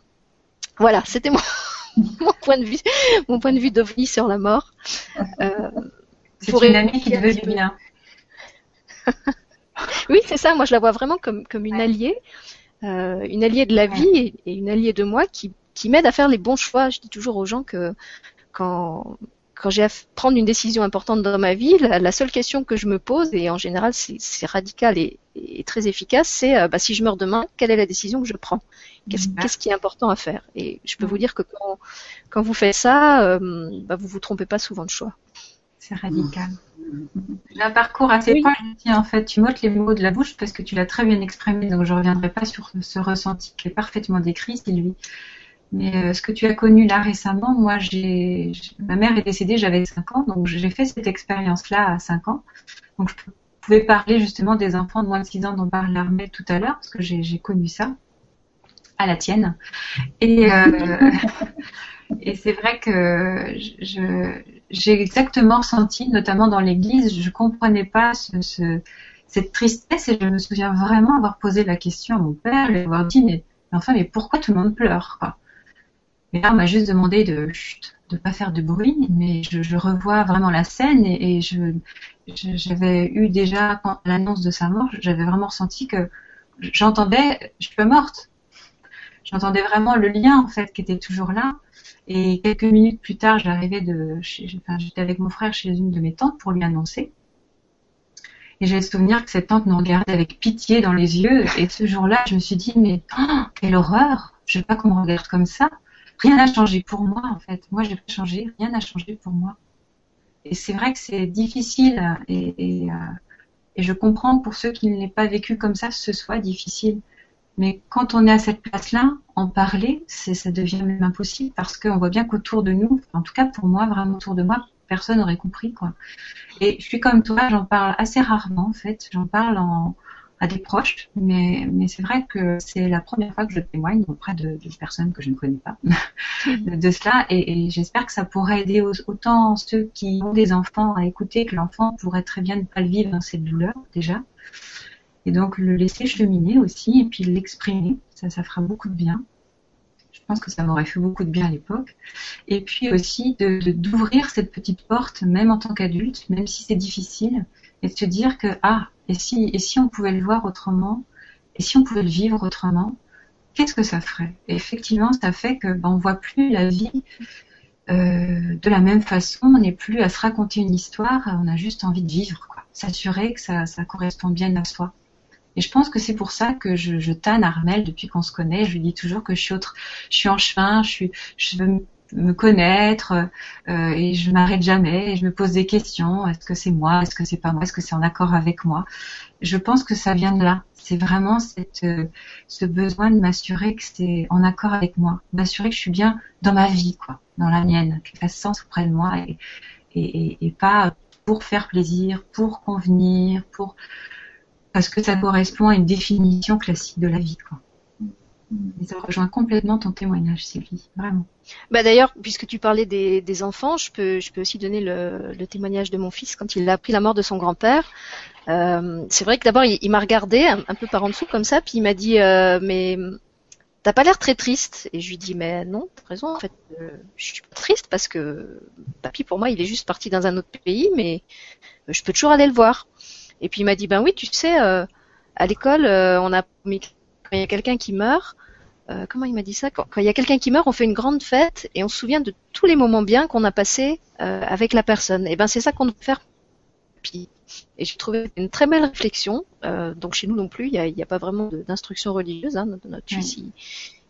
voilà, c'était mon, (laughs) mon point de vue, mon point de vue d'ovni sur la mort. Euh, C'est une amie qui te veut du bien. Oui, c'est ça. Moi, je la vois vraiment comme, comme une alliée, euh, une alliée de la vie et, et, une alliée de moi qui, qui m'aide à faire les bons choix. Je dis toujours aux gens que quand, quand j'ai à prendre une décision importante dans ma vie, la, la, seule question que je me pose, et en général c'est radical et, et, très efficace, c'est euh, bah, si je meurs demain, quelle est la décision que je prends? Qu'est-ce qu qui est important à faire? Et je peux vous dire que quand, quand vous faites ça, euh, bah, vous vous trompez pas souvent de choix. C'est radical. J'ai un parcours assez oui. proche. en fait, tu m'ôtes les mots de la bouche parce que tu l'as très bien exprimé, donc je ne reviendrai pas sur ce ressenti qui est parfaitement décrit, Sylvie. Mais euh, ce que tu as connu là récemment, moi, j'ai, ma mère est décédée, j'avais 5 ans, donc j'ai fait cette expérience-là à 5 ans. Donc je pouvais parler justement des enfants de moins de 6 ans dont parlait Armel tout à l'heure, parce que j'ai connu ça à la tienne. Et, euh, (laughs) et c'est vrai que je, j'ai exactement ressenti, notamment dans l'église, je comprenais pas ce, ce, cette tristesse et je me souviens vraiment avoir posé la question à mon père et avoir dit mais, enfin mais pourquoi tout le monde pleure quoi? Et là on m'a juste demandé de de pas faire de bruit, mais je, revois vraiment la scène et, j'avais eu déjà l'annonce de sa mort, j'avais vraiment ressenti que j'entendais je suis morte. J'entendais vraiment le lien en fait qui était toujours là et quelques minutes plus tard, j'arrivais de, enfin, j'étais avec mon frère chez une de mes tantes pour lui annoncer. Et j'ai le souvenir que cette tante nous regardait avec pitié dans les yeux. Et ce jour-là, je me suis dit, mais oh, quelle horreur Je veux pas qu'on me regarde comme ça. Rien n'a changé pour moi, en fait. Moi, j'ai pas changé. Rien n'a changé pour moi. Et c'est vrai que c'est difficile. Et, et, je comprends pour ceux qui ne l'aient pas vécu comme ça, ce soit difficile. Mais quand on est à cette place-là, en parler, ça devient même impossible parce qu'on voit bien qu'autour de nous, en tout cas pour moi, vraiment autour de moi, personne n'aurait compris quoi. Et je suis comme toi, j'en parle assez rarement en fait. J'en parle en, à des proches, mais, mais c'est vrai que c'est la première fois que je témoigne auprès de, de personnes que je ne connais pas de, (laughs) de cela, et, et j'espère que ça pourrait aider autant ceux qui ont des enfants à écouter que l'enfant pourrait très bien ne pas le vivre dans cette douleur déjà, et donc le laisser cheminer aussi et puis l'exprimer, ça, ça fera beaucoup de bien. Je pense que ça m'aurait fait beaucoup de bien à l'époque. Et puis aussi d'ouvrir cette petite porte, même en tant qu'adulte, même si c'est difficile, et de se dire que ah, et si et si on pouvait le voir autrement, et si on pouvait le vivre autrement, qu'est-ce que ça ferait? Et effectivement, ça fait que ben, on voit plus la vie euh, de la même façon, on n'est plus à se raconter une histoire, on a juste envie de vivre, quoi. S'assurer que ça correspond bien à soi. Et je pense que c'est pour ça que je, je tanne Armel depuis qu'on se connaît. Je lui dis toujours que je suis, autre, je suis en chemin, je, suis, je veux me connaître euh, et je m'arrête jamais et je me pose des questions. Est-ce que c'est moi? Est-ce que c'est pas moi? Est-ce que c'est en accord avec moi? Je pense que ça vient de là. C'est vraiment cette, euh, ce besoin de m'assurer que c'est en accord avec moi, m'assurer que je suis bien dans ma vie, quoi, dans la mienne, qu'elle fasse sens auprès de moi et, et, et, et pas pour faire plaisir, pour convenir, pour parce que ça correspond à une définition classique de la vie. Quoi. Et ça rejoint complètement ton témoignage, Sylvie, vraiment. Bah d'ailleurs, puisque tu parlais des, enfants, je peux, je aussi donner le, témoignage de mon fils quand il a appris la mort de son grand-père. Euh, c'est vrai que d'abord, il, m'a regardé un, un, peu par en dessous comme ça, puis il m'a dit, euh, mais t'as pas l'air très triste? Et je lui dis, mais non, t'as raison, en fait, euh, je suis pas triste parce que papy, pour moi, il est juste parti dans un autre pays, mais je peux toujours aller le voir. Et puis il m'a dit ben oui, tu sais, euh, à l'école, euh, on a quand il y a quelqu'un qui meurt, euh, comment il m'a dit ça? Quand, il y a quelqu'un qui meurt, on fait une grande fête et on se souvient de tous les moments bien qu'on a passés avec la personne. Et ben c'est ça qu'on doit faire. Et j'ai trouvé une très belle réflexion. Donc chez nous non plus, il n'y a, pas vraiment d'instruction religieuse. Hein, notre, notre fils,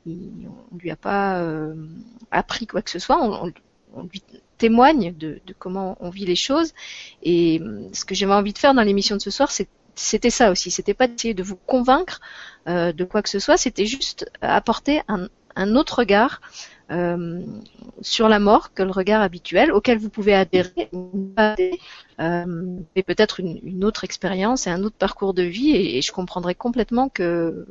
il, on lui a pas appris quoi que ce soit. On, on, lui témoigne de, comment on vit les choses. Et ce que j'avais envie de faire dans l'émission de ce soir, c'était ça aussi. C'était pas d'essayer de vous convaincre euh, de quoi que ce soit. C'était juste apporter un, autre regard euh, sur la mort que le regard habituel, auquel vous pouvez adhérer, euh, mais peut-être une, une, autre expérience et un autre parcours de vie. Et, et je comprendrais complètement que,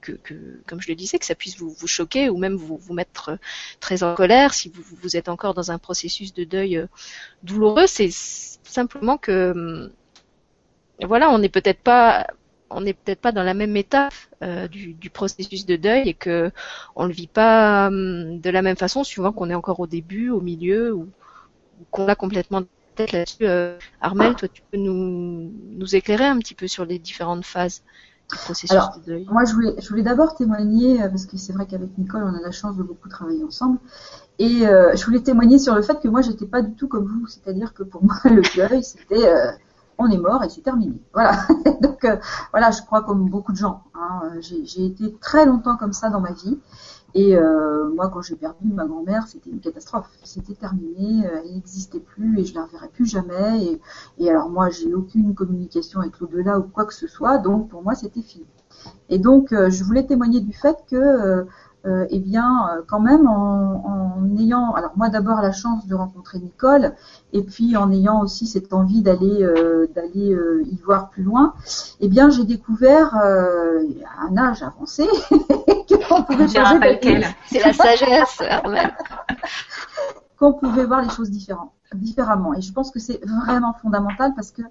que, que, comme je le disais, que ça puisse vous, choquer ou même vous, mettre très en colère si vous, êtes encore dans un processus de deuil euh, douloureux. C'est simplement que voilà, on n'est peut-être pas on n'est peut-être pas dans la même étape euh, du, processus de deuil et que on le vit pas hum, de la même façon suivant qu'on est encore au début, au milieu ou, qu'on a complètement tête là-dessus. Euh, Armel, toi, tu peux nous, éclairer un petit peu sur les différentes phases processus Alors, de deuil Moi, je voulais, je voulais d'abord témoigner euh, parce que c'est vrai qu'avec Nicole, on a la chance de beaucoup travailler ensemble. Et euh, je voulais témoigner sur le fait que moi, j'étais pas du tout comme vous, c'est-à-dire que pour (laughs) moi, le deuil, c'était euh, on est mort et c'est terminé. Voilà. (laughs) Donc euh, voilà, je crois comme beaucoup de gens. Hein, j'ai été très longtemps comme ça dans ma vie. Et euh, moi, quand j'ai perdu ma grand-mère, c'était une catastrophe. C'était terminé, euh, elle n'existait plus et je la reverrai plus jamais. Et, alors moi, j'ai aucune communication avec l'au-delà ou quoi que ce soit, donc pour moi, c'était fini. Et donc, euh, je voulais témoigner du fait que euh, euh, eh bien, euh, quand même, en, en ayant, alors moi d'abord la chance de rencontrer Nicole, et puis en ayant aussi cette envie d'aller euh, d'aller euh, y voir plus loin, eh bien, j'ai découvert euh, à un âge avancé (laughs) qu'on pouvait Je dirais pas changer lequel. C'est la sagesse, (laughs) qu'on pouvait voir les choses différemment, différemment. Et je pense que c'est vraiment fondamental parce que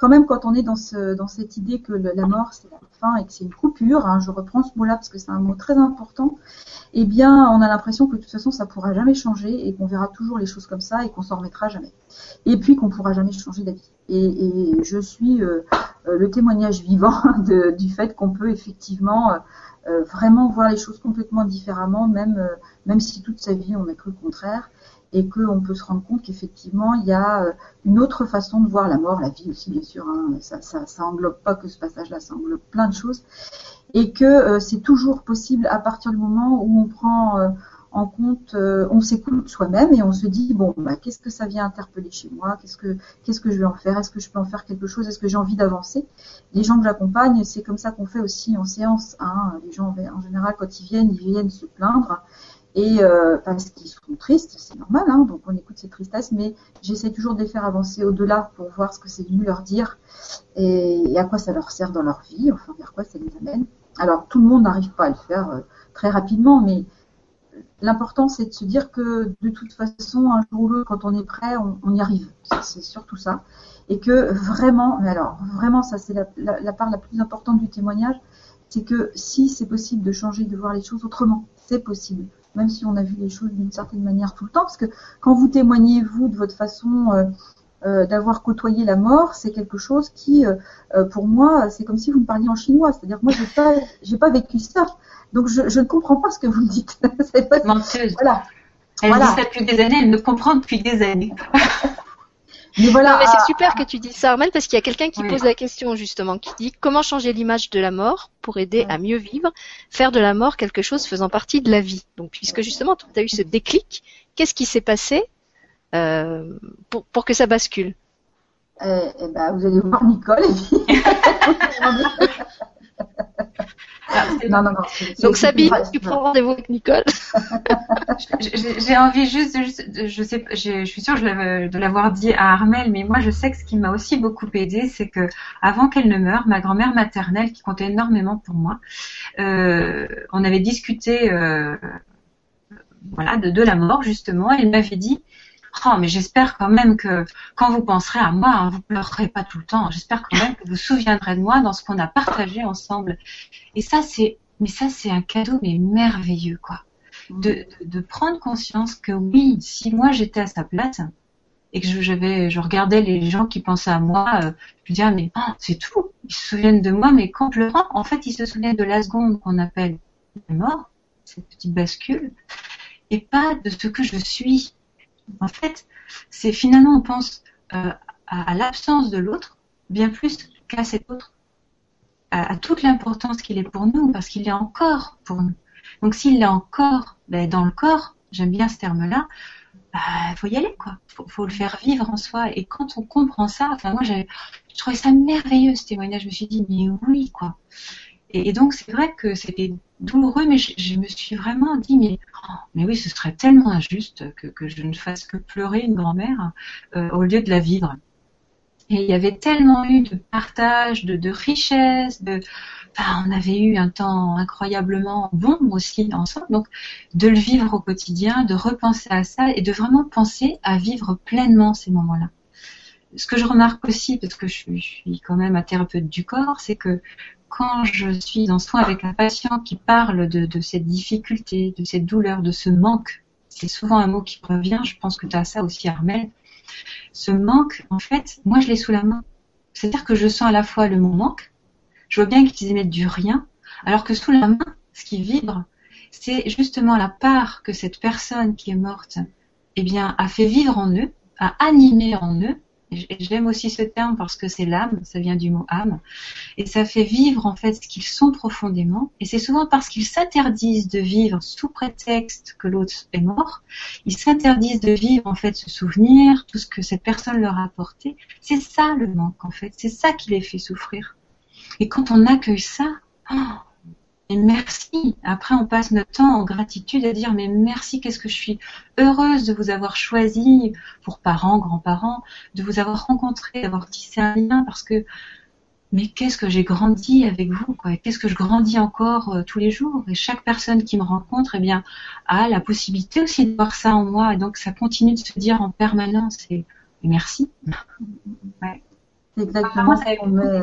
quand même, quand on est dans, ce, dans cette idée que la mort, c'est la fin et que c'est une coupure, hein, je reprends ce mot-là parce que c'est un mot très important, eh bien, on a l'impression que de toute façon, ça pourra jamais changer et qu'on verra toujours les choses comme ça et qu'on s'en remettra jamais. Et puis qu'on pourra jamais changer d'avis. Et, et je suis euh, euh, le témoignage vivant (laughs) du fait qu'on peut effectivement euh, euh, vraiment voir les choses complètement différemment, même, euh, même si toute sa vie on a cru le contraire et qu'on peut se rendre compte qu'effectivement il y a euh, une autre façon de voir la mort, la vie aussi bien sûr, hein, ça, ça, ça englobe pas que ce passage-là, ça englobe plein de choses, et que euh, c'est toujours possible à partir du moment où on prend euh, en compte, euh, on s'écoute soi-même et on se dit bon bah qu'est-ce que ça vient interpeller chez moi, qu'est-ce que qu'est-ce que je vais en faire, est-ce que je peux en faire quelque chose, est-ce que j'ai envie d'avancer? Les gens que j'accompagne, c'est comme ça qu'on fait aussi en séance. Hein. Les gens en général quand ils viennent, ils viennent se plaindre et euh, parce qu'ils sont tristes, c'est normal, hein, donc on écoute ces tristesses, mais j'essaie toujours de les faire avancer au-delà pour voir ce que c'est venu leur dire et, à quoi ça leur sert dans leur vie, enfin vers quoi ça les amène. Alors tout le monde n'arrive pas à le faire euh, très rapidement, mais l'important c'est de se dire que de toute façon, un jour ou l'autre, quand on est prêt, on, y arrive. C'est- surtout ça. Et que vraiment, mais alors vraiment ça c'est la, la part la plus importante du témoignage, c'est que si c'est possible de changer, de voir les choses autrement, c'est possible même si on a vu les choses d'une certaine manière tout le temps, parce que quand vous témoignez, vous, de votre façon euh, euh, d'avoir côtoyé la mort, c'est quelque chose qui, euh, euh, pour moi, c'est comme si vous me parliez en chinois, c'est-à-dire que moi, j'ai pas, j'ai pas vécu ça, donc je, je ne comprends pas ce que vous me dites. (laughs) c'est pas, Menteuse. voilà. Elle Voilà. dit ça depuis des années, elle me comprend depuis des années. (laughs) Mais voilà. Non, mais à- c'est super que tu dises ça, Armel, parce qu'il y a quelqu'un qui Oui. pose la question justement, qui dit comment changer l'image de la mort pour aider à mieux vivre, faire de la mort quelque chose faisant partie de la vie? Donc, puisque justement, tu as eu ce déclic, qu'est-ce qui s'est passé euh, pour, pour que ça bascule? Eh, eh ben, vous allez voir Nicole. Et puis... (laughs) (laughs) non, non, non. c'est- Donc, Sabine, tu prends rendez-vous avec Nicole? (laughs) J'ai envie juste, je sais, je suis sûre de l'avoir dit à Armel, mais moi je sais que ce qui m'a aussi beaucoup aidé, c'est que avant qu'elle ne meure, ma grand-mère maternelle, qui comptait énormément pour moi, euh, on avait discuté, euh, voilà, de, de la mort justement. Elle m'avait dit, oh mais j'espère quand même que quand vous penserez à moi, hein, vous pleurerez pas tout le temps. J'espère quand même que vous vous souviendrez de moi dans ce qu'on a partagé ensemble. Et ça c'est, mais ça c'est un cadeau mais merveilleux quoi de, de, de prendre conscience que oui, si moi j'étais à sa place et que je, j'avais, je regardais les gens qui pensaient à moi, euh, je me disais, ah, mais ah, c'est tout. Ils se souviennent de moi, mais qu'en pleurant, en fait, ils se souviennent de la seconde qu'on appelle. la mort, cette petite bascule, et pas de ce que je suis. En fait, c'est finalement on pense euh, à, l'absence de l'autre bien plus qu'à cet autre, à, toute l'importance qu'il est pour nous, parce qu'il est encore pour nous. Donc s'il est encore ben, dans le corps, j'aime bien ce terme-là, il bah, faut y aller quoi. Faut, faut le faire vivre en soi. Et quand on comprend ça, enfin moi je trouvais ça merveilleux ce témoignage. Je me suis dit mais oui quoi. Et, donc c'est vrai que c'était douloureux, mais je, me suis vraiment dit mais oh, mais oui ce serait tellement injuste que, je ne fasse que pleurer une grand-mère euh, au lieu de la vivre. Et il y avait tellement eu de partage, de, de richesse, de, on avait eu un temps incroyablement bon aussi ensemble. Donc, de le vivre au quotidien, de repenser à ça et de vraiment penser à vivre pleinement ces moments-là. Ce que je remarque aussi, parce que je suis, quand même un thérapeute du corps, c'est que quand je suis en soin avec un patient qui parle de, cette difficulté, de cette douleur, de ce manque, c'est souvent un mot qui revient, je pense que tu as ça aussi Armel, ce manque, en fait, moi je l'ai sous la main. C'est-à-dire que je sens à la fois le mot manque, je vois bien qu'ils émettent du rien, alors que sous la main, ce qui vibre, c'est justement la part que cette personne qui est morte, eh bien, a fait vivre en eux, a animé en eux, J'aime aussi ce terme parce que c'est l'âme, ça vient du mot âme, et ça fait vivre en fait ce qu'ils sont profondément. Et c'est souvent parce qu'ils s'interdisent de vivre sous prétexte que l'autre est mort, ils s'interdisent de vivre en fait ce souvenir, tout ce que cette personne leur a apporté. C'est ça le manque en fait, c'est ça qui les fait souffrir. Et quand on accueille ça, oh, et merci. Après, on passe notre temps en gratitude à dire mais merci, qu'est-ce que je suis heureuse de vous avoir choisi pour parents, grands-parents, de vous avoir rencontré, d'avoir tissé un lien parce que mais qu'est-ce que j'ai grandi avec vous, quoi? Qu'est-ce que je grandis encore euh, tous les jours? Et chaque personne qui me rencontre, eh bien, a la possibilité aussi de voir ça en moi. Et donc, ça continue de se dire en permanence. Et, merci. Ouais. C'est exactement ça qu'on met.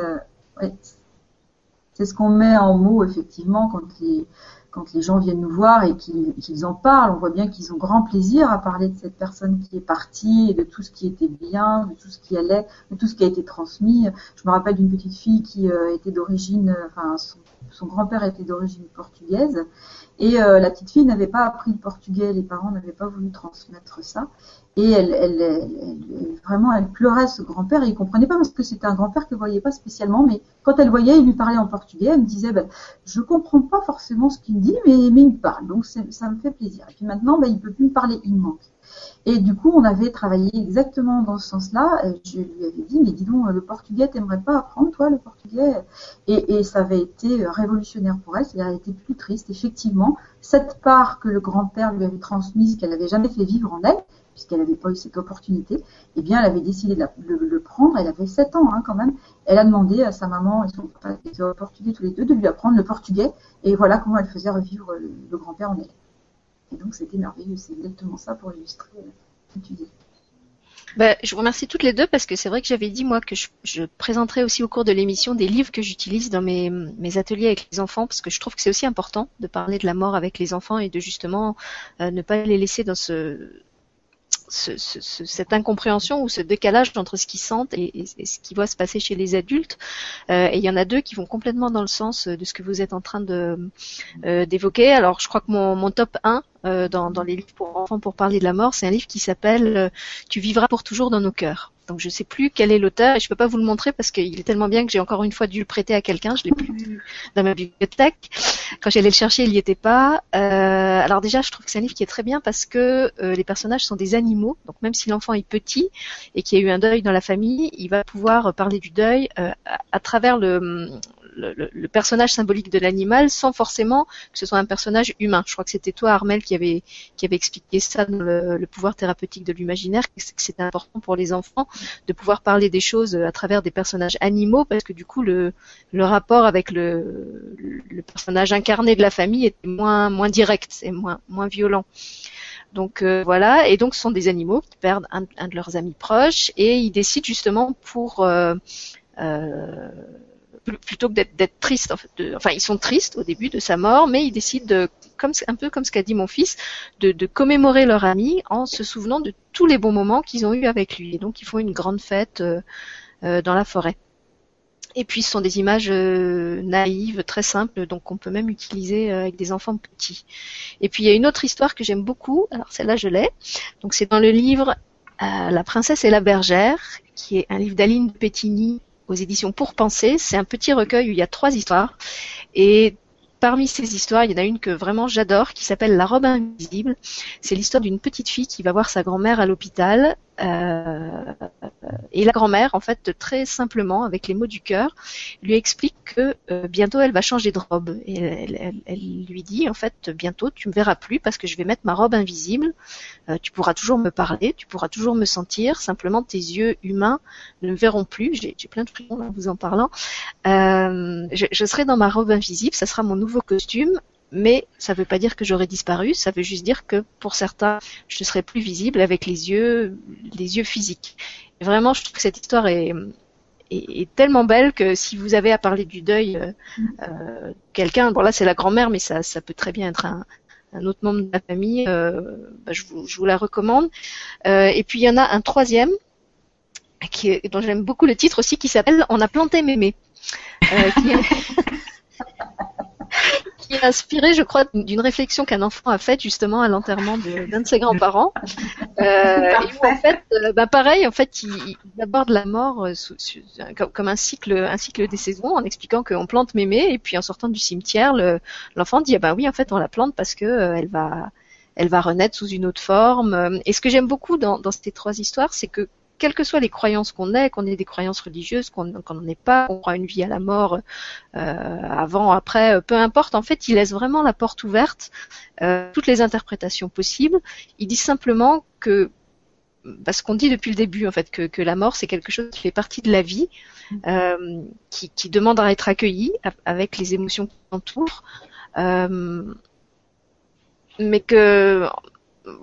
C'est ce qu'on met en mots, effectivement, quand les, gens viennent nous voir et qu'ils en parlent. On voit bien qu'ils ont grand plaisir à parler de cette personne qui est partie et de tout ce qui était bien, de tout ce qui allait, de tout ce qui a été transmis. Je me rappelle d'une petite fille qui euh, était d'origine, enfin, son grand-père était d'origine portugaise et euh, la petite fille n'avait pas appris le portugais, les parents n'avaient pas voulu transmettre ça. Et elle, vraiment, elle pleurait ce grand-père il comprenait pas parce que c'était un grand-père qu'elle voyait pas spécialement, mais quand elle voyait, il lui parlait en portugais, elle me disait, ben, je comprends pas forcément ce qu'il dit, mais, mais il me parle, donc ça me fait plaisir. Et puis maintenant, ben, il peut plus me parler, il me manque. Et du coup, on avait travaillé exactement dans ce sens-là. Je lui avais dit, mais dis donc, le portugais, t'aimerais pas apprendre, toi, le portugais? Et, ça avait été révolutionnaire pour elle. C'est-à-dire, elle était plus triste. Effectivement, cette part que le grand-père lui avait transmise, qu'elle n'avait jamais fait vivre en elle, puisqu'elle n'avait pas eu cette opportunité, eh bien, elle avait décidé de, le prendre. Elle avait 7 ans hein, quand même. Elle a demandé à sa maman et son papa, qui étaient portugais tous les deux, de lui apprendre le portugais. Et voilà comment elle faisait revivre le, grand-père en elle. Et donc, c'était merveilleux. C'est exactement ça pour illustrer euh, ce que tu dis. Ben, je vous remercie toutes les deux parce que c'est vrai que j'avais dit moi que je, présenterai aussi au cours de l'émission des livres que j'utilise dans mes, mes, ateliers avec les enfants parce que je trouve que c'est aussi important de parler de la mort avec les enfants et de justement euh, ne pas les laisser dans ce ce, ce, cette incompréhension ou ce décalage entre ce qu'ils sentent et, ce qui va se passer chez les adultes. Euh, et il y en a deux qui vont complètement dans le sens de ce que vous êtes en train euh, d'évoquer. Alors je crois que mon, top 1 euh, dans, dans, les livres pour enfants pour parler de la mort, c'est un livre qui s'appelle euh, Tu vivras pour toujours dans nos cœurs. Donc je sais plus quel est l'auteur et je peux pas vous le montrer parce qu'il est tellement bien que j'ai encore une fois dû le prêter à quelqu'un. Je l'ai plus dans ma bibliothèque. Quand j'allais le chercher, il n'y était pas. Euh, alors déjà, je trouve que c'est un livre qui est très bien parce que euh, les personnages sont des animaux. Donc même si l'enfant est petit et qu'il y a eu un deuil dans la famille, il va pouvoir parler du deuil euh, à, travers le, le, personnage symbolique de l'animal sans forcément que ce soit un personnage humain. Je crois que c'était toi, Armel, qui avait, qui avait expliqué ça dans le, pouvoir thérapeutique de l'imaginaire, que c'était important pour les enfants de pouvoir parler des choses à travers des personnages animaux, parce que du coup, le, le rapport avec le, le personnage incarné de la famille était moins, moins direct et moins, moins violent. Donc euh, voilà, et donc ce sont des animaux qui perdent un, de leurs amis proches et ils décident justement pour euh, euh, plutôt que d'être tristes, enfin ils sont tristes au début de sa mort, mais ils décident de, comme un peu comme ce qu'a dit mon fils, de, commémorer leur ami en se souvenant de tous les bons moments qu'ils ont eus avec lui. Et donc ils font une grande fête euh, euh, dans la forêt. Et puis ce sont des images euh, naïves, très simples, donc qu'on peut même utiliser avec des enfants petits. Et puis il y a une autre histoire que j'aime beaucoup, alors celle-là je l'ai, donc c'est dans le livre La princesse et la bergère, qui est un livre d'Aline Pettini aux éditions Pour Penser. C'est un petit recueil où il y a trois histoires. Et Parmi ces histoires, il y en a une que vraiment j'adore qui s'appelle La robe invisible. C'est l'histoire d'une petite fille qui va voir sa grand-mère à l'hôpital. Euh, et la grand-mère, en fait, très simplement, avec les mots du cœur, lui explique que euh, bientôt elle va changer de robe. Et elle, lui dit, en fait, bientôt tu me verras plus parce que je vais mettre ma robe invisible. Euh, tu pourras toujours me parler, tu pourras toujours me sentir. Simplement, tes yeux humains ne me verront plus. J'ai plein de frissons en vous en parlant. Je, serai dans ma robe invisible. Ça sera mon nouveau costume mais ça ne veut pas dire que j'aurais disparu, ça veut juste dire que pour certains, je serais plus visible avec les yeux, les yeux physiques. vraiment, je trouve que cette histoire est, tellement belle que si vous avez à parler du deuil, euh, euh, quelqu'un, bon là c'est la grand-mère, mais ça, peut très bien être un, autre membre de la famille, euh, bah, je, vous, la recommande. et puis il y en a un troisième qui dont j'aime beaucoup le titre aussi, qui s'appelle On a planté mémé. (laughs) qui est inspiré, je crois, d'une réflexion qu'un enfant a faite justement à l'enterrement d'un de, ses grands-parents. Euh, en fait, euh, bah pareil, en fait, il, aborde la mort euh, comme, un cycle, un cycle des saisons, en expliquant qu'on plante mémé et puis en sortant du cimetière, l'enfant dit ah bah oui, en fait, on la plante parce que euh, elle va, elle va renaître sous une autre forme. Et ce que j'aime beaucoup dans, dans ces trois histoires, c'est que quelles que soient les croyances qu'on ait, qu'on ait des croyances religieuses, qu'on n'en ait pas, qu'on croit une vie à la mort euh, avant, après, euh, peu importe. En fait, il laisse vraiment la porte ouverte, euh, toutes les interprétations possibles. Il dit simplement que parce qu'on dit depuis le début en fait que, que la mort c'est quelque chose qui fait partie de la vie, euh, qui, qui, demande à être accueilli avec les émotions qui l'entourent, euh, mais que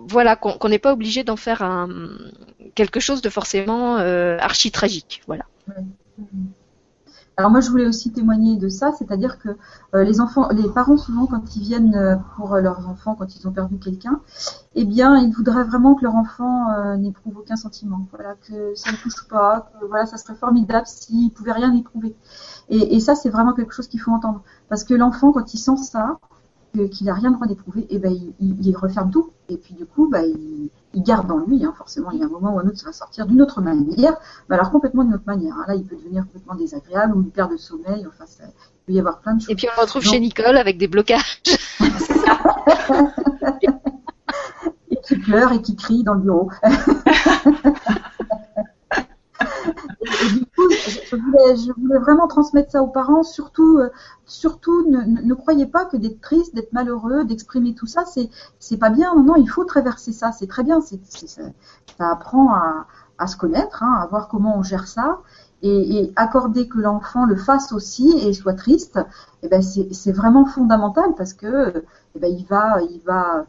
voilà, qu'on n'est pas obligé d'en faire quelque chose de forcément euh, archi tragique, voilà. Alors moi je voulais aussi témoigner de ça, c'est-à-dire que euh, les enfants, les parents souvent quand ils viennent euh, pour leurs enfants quand ils ont perdu quelqu'un, eh bien ils voudraient vraiment que leur enfant n'éprouve aucun sentiment, voilà, que ça ne touche pas, que voilà ça serait formidable s'il pouvait rien éprouver. Et ça c'est vraiment quelque chose qu'il faut entendre, parce que l'enfant quand il sent ça, qu'il n'a rien le droit d'éprouver, et ben il, il, referme tout. Et puis du coup, bah, il, il garde en lui. Hein, forcément, il y a un moment ou un autre, ça va sortir d'une autre manière, mais alors complètement d'une autre manière. Hein. Là, il peut devenir complètement désagréable ou une perte de sommeil. Enfin, ça, il peut y avoir plein de choses. Et puis on retrouve chez Nicole avec des blocages. (laughs) (laughs) et qui pleure et qui crie dans le bureau. (laughs) je voulais, vraiment transmettre ça aux parents. Surtout, euh, surtout, ne, croyez pas que d'être triste, d'être malheureux, d'exprimer tout ça, c'est c'est pas bien. Non, il faut traverser ça. C'est très bien. C'est ça, apprend à, à se connaître, hein, à voir comment on gère ça. Et, et accorder que l'enfant le fasse aussi et soit triste, eh ben c'est vraiment fondamental parce que eh ben il va, il va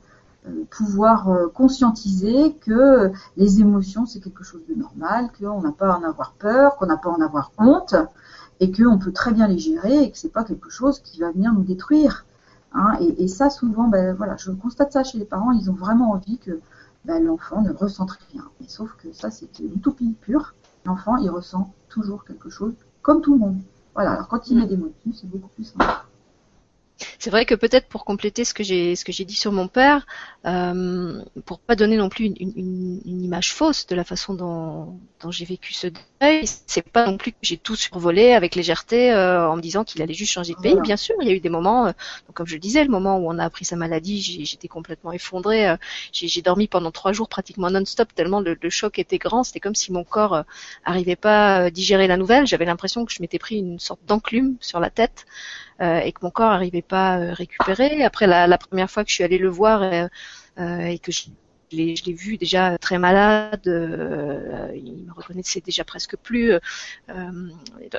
pouvoir euh, conscientiser que les émotions c'est quelque chose de normal, qu'on n'a pas à en avoir peur, qu'on n'a pas à en avoir honte, et qu'on peut très bien les gérer et que c'est pas quelque chose qui va venir nous détruire. Hein. Et, ça souvent, ben, voilà, je constate ça chez les parents, ils ont vraiment envie que ben, l'enfant ne ressente rien. Sauf que ça c'est une utopie pure. L'enfant il ressent toujours quelque chose comme tout le monde. Voilà. Alors quand il met des mots dessus, c'est beaucoup plus simple. C'est vrai que peut-être pour compléter ce que j'ai ce que j'ai dit sur mon père, euh, pour pas donner non plus une, une, une, image fausse de la façon dont, dont j'ai vécu ce deuil, c'est pas non plus que j'ai tout survolé avec légèreté euh, en me disant qu'il allait juste changer de pays. Bien sûr, il y a eu des moments, euh, comme je le disais, le moment où on a appris sa maladie, j'étais complètement effondrée. Euh, j'ai dormi pendant trois jours pratiquement non-stop tellement le, le, choc était grand. C'était comme si mon corps arrivait pas à digérer la nouvelle. J'avais l'impression que je m'étais pris une sorte d'enclume sur la tête. Euh, et que mon corps n'arrivait pas à euh, récupérer. Après la, première fois que je suis allée le voir et, euh, et que je l'ai vu déjà très malade, euh, il me reconnaissait déjà presque plus.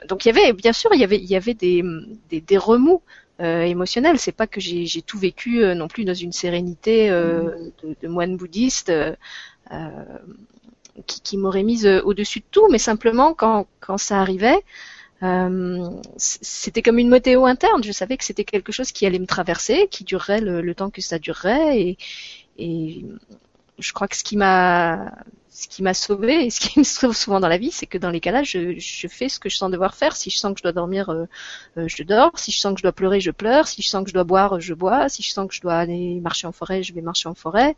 Donc il y avait, bien sûr, il y avait, des, remous euh, émotionnels. C'est pas que j'ai tout vécu non plus dans une sérénité de, moine bouddhiste qui, m'aurait mise au-dessus de tout, mais simplement quand ça arrivait, euh, c'était comme une météo interne. Je savais que c'était quelque chose qui allait me traverser, qui durerait le, temps que ça durerait, et, et, je crois que ce qui m'a ce qui m'a sauvé et ce qui me sauve souvent dans la vie, c'est que dans les cas-là, je, je, fais ce que je sens devoir faire. Si je sens que je dois dormir, euh, euh, je dors. Si je sens que je dois pleurer, je pleure. Si je sens que je dois boire, je bois. Si je sens que je dois aller marcher en forêt, je vais marcher en forêt.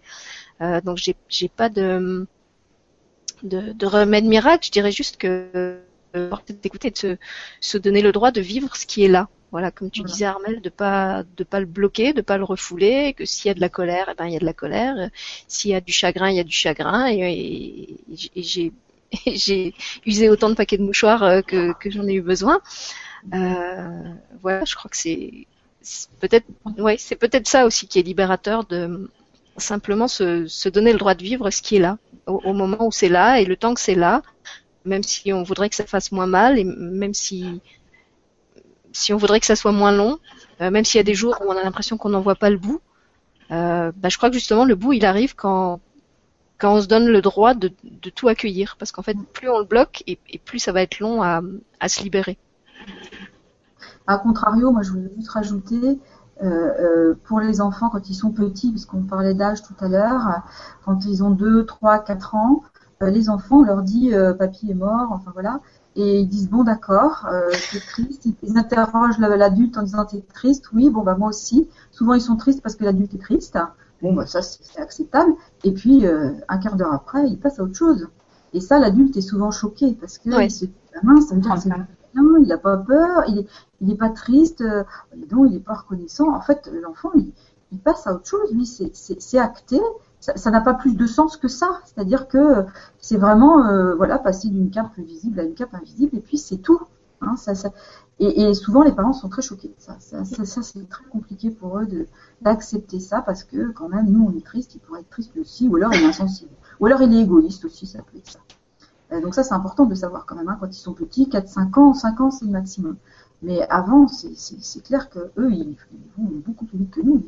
Donc j'ai pas de, de, de remède miracle. Je dirais juste que d'écouter, de se, se donner le droit de vivre ce qui est là. Voilà, comme tu disais Armel, de pas de pas le bloquer, de pas le refouler, que s'il y a de la colère, eh ben il y a de la colère, s'il y a du chagrin, il y a du chagrin, et, j'ai j'ai usé autant de paquets de mouchoirs euh, que, que j'en ai eu besoin. Euh, voilà, je crois que c'est peut-être ouais, c'est peut-être ça aussi qui est libérateur de simplement se, se donner le droit de vivre ce qui est là au, au moment où c'est là et le temps que c'est là, même si on voudrait que ça fasse moins mal et même si si on voudrait que ça soit moins long, euh, même s'il y a des jours où on a l'impression qu'on n'en voit pas le bout, euh, bah, je crois que justement le bout il arrive quand quand on se donne le droit de, de tout accueillir, parce qu'en fait plus on le bloque et, plus ça va être long à, à se libérer. A contrario, moi je voulais juste rajouter euh, pour les enfants quand ils sont petits, puisqu'on parlait d'âge tout à l'heure, quand ils ont 2, 3, 4 ans, les enfants on leur dit papy est mort, enfin voilà, et ils disent bon d'accord, euh, c'est triste. Ils interrogent l'adulte en disant t'es triste, oui, bon bah moi aussi. Souvent ils sont tristes parce que l'adulte est triste. Bon bah ça c'est acceptable. Et puis euh, un quart d'heure après, ils passent à autre chose. Et ça l'adulte est souvent choqué parce que il se dit ah mince, ça veut dire que c'est bien, il n'a pas peur, il est, il est pas triste, euh, donc il est pas reconnaissant. En fait l'enfant il, il passe à autre chose, lui c'est acté ça n'a pas plus de sens que ça. C'est-à-dire que c'est vraiment euh, voilà passer d'une cape visible à une cape invisible et puis c'est tout. Hein, et, souvent les parents sont très choqués. Ça, ça, c'est très compliqué pour eux d'accepter ça parce que quand même nous on est triste, il pourrait être triste aussi, ou alors il est insensible, ou alors il est égoïste aussi, ça peut être ça. Euh, donc ça c'est important de savoir quand même hein, quand ils sont petits, 4-5 ans, 5 ans c'est le maximum. Mais avant, c'est clair que eux, ils, vont beaucoup plus vite que nous.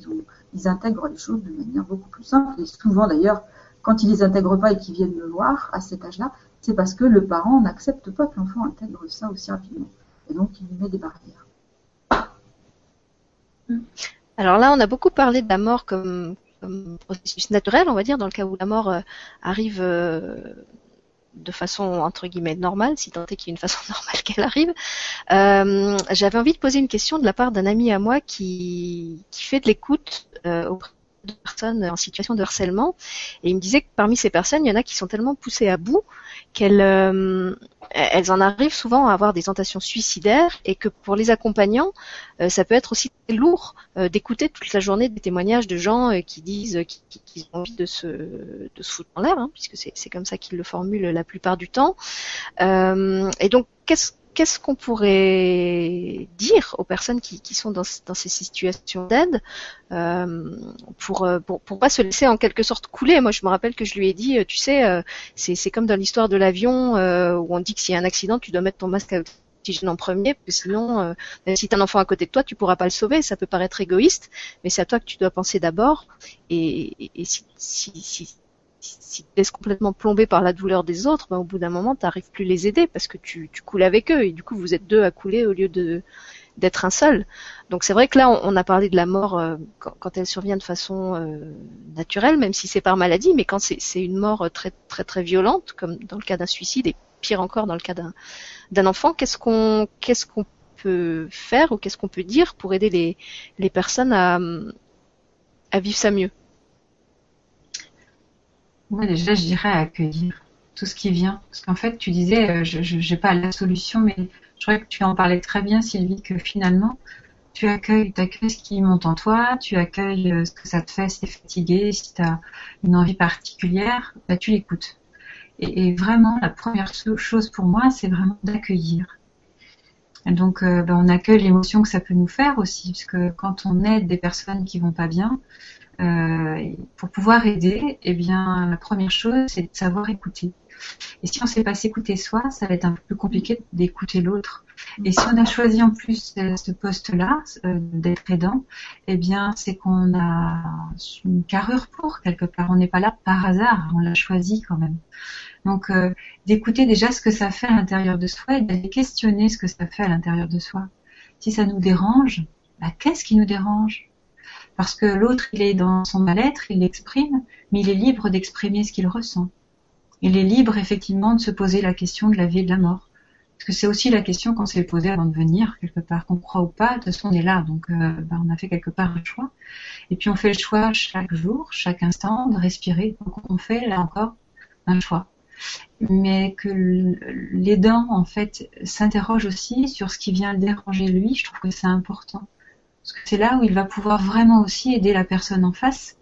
Ils, intègrent les choses de manière beaucoup plus simple. Et souvent, d'ailleurs, quand ils les intègrent pas et qu'ils viennent me voir à cet âge-là, c'est parce que le parent n'accepte pas que l'enfant intègre ça aussi rapidement. Et donc, il met des barrières. Alors là, on a beaucoup parlé de la mort comme, comme processus naturel, on va dire, dans le cas où la mort euh, arrive euh, de façon entre guillemets normale, si tant est qu'il y ait une façon (laughs) normale qu'elle arrive. Euh, J'avais envie de poser une question de la part d'un ami à moi qui, qui fait de l'écoute euh, de personnes en situation de harcèlement, et il me disait que parmi ces personnes, il y en a qui sont tellement poussées à bout qu'elles euh, elles en arrivent souvent à avoir des tentations suicidaires et que pour les accompagnants, euh, ça peut être aussi lourd euh, d'écouter toute la journée des témoignages de gens qui disent qu'ils ont envie de se, de se foutre en l'air, hein, puisque c'est comme ça qu'ils le formulent la plupart du temps. et donc, qu'est-ce qu'est-ce qu'on pourrait dire aux personnes qui, sont dans, ces situations d'aide euh, pour, euh, pour, pour pas se laisser en quelque sorte couler? Moi, je me rappelle que je lui ai dit, euh, tu sais, c'est comme dans l'histoire de l'avion où on dit que s'il y a un accident, tu dois mettre ton masque à oxygène en premier, parce que sinon, si tu as un enfant à côté de toi, tu pourras pas le sauver. Ça peut paraître égoïste, mais c'est à toi que tu dois penser d'abord. Et, et, si, si, si, si tu laisses complètement plombé par la douleur des autres, ben, au bout d'un moment, tu n'arrives plus les aider parce que tu, tu, coules avec eux et du coup, vous êtes deux à couler au lieu de d'être un seul. Donc c'est vrai que là, on, a parlé de la mort euh, quand, elle survient de façon euh, naturelle, même si c'est par maladie, mais quand c'est une mort très très très violente, comme dans le cas d'un suicide et pire encore dans le cas d'un d'un enfant, qu'est-ce qu'on qu'est-ce qu'on peut faire ou qu'est-ce qu'on peut dire pour aider les les personnes à à vivre ça mieux? Moi, déjà, je dirais accueillir tout ce qui vient. Parce qu'en fait, tu disais, euh, je n'ai pas la solution, mais je crois que tu en parlais très bien, Sylvie, que finalement, tu accueilles, accueilles ce qui monte en toi, tu accueilles euh, ce que ça te fait si tu es fatigué, si tu as une envie particulière, bah, tu l'écoutes. Et, vraiment, la première chose pour moi, c'est vraiment d'accueillir. Donc, euh, bah, on accueille l'émotion que ça peut nous faire aussi, parce que quand on aide des personnes qui vont pas bien, euh, pour pouvoir aider, eh bien, la première chose, c'est de savoir écouter. Et si on ne sait pas s'écouter soi, ça va être un peu plus compliqué d'écouter l'autre. Et si on a choisi en plus ce poste-là, euh, d'être aidant, eh bien, c'est qu'on a une carrure pour quelque part. On n'est pas là par hasard, on l'a choisi quand même. Donc, euh, d'écouter déjà ce que ça fait à l'intérieur de soi et d'aller questionner ce que ça fait à l'intérieur de soi. Si ça nous dérange, bah, qu'est-ce qui nous dérange? Parce que l'autre, il est dans son mal-être, il l'exprime, mais il est libre d'exprimer ce qu'il ressent. Il est libre effectivement de se poser la question de la vie et de la mort. Parce que c'est aussi la question qu'on s'est posée avant de venir, quelque part, qu'on croit ou pas, de toute façon on est là, donc euh, ben, on a fait quelque part un choix. Et puis on fait le choix chaque jour, chaque instant, de respirer. Donc on fait là encore un choix. Mais que l'aidant, en fait, s'interroge aussi sur ce qui vient le déranger lui, je trouve que c'est important. Parce que c'est là où il va pouvoir vraiment aussi aider la personne en face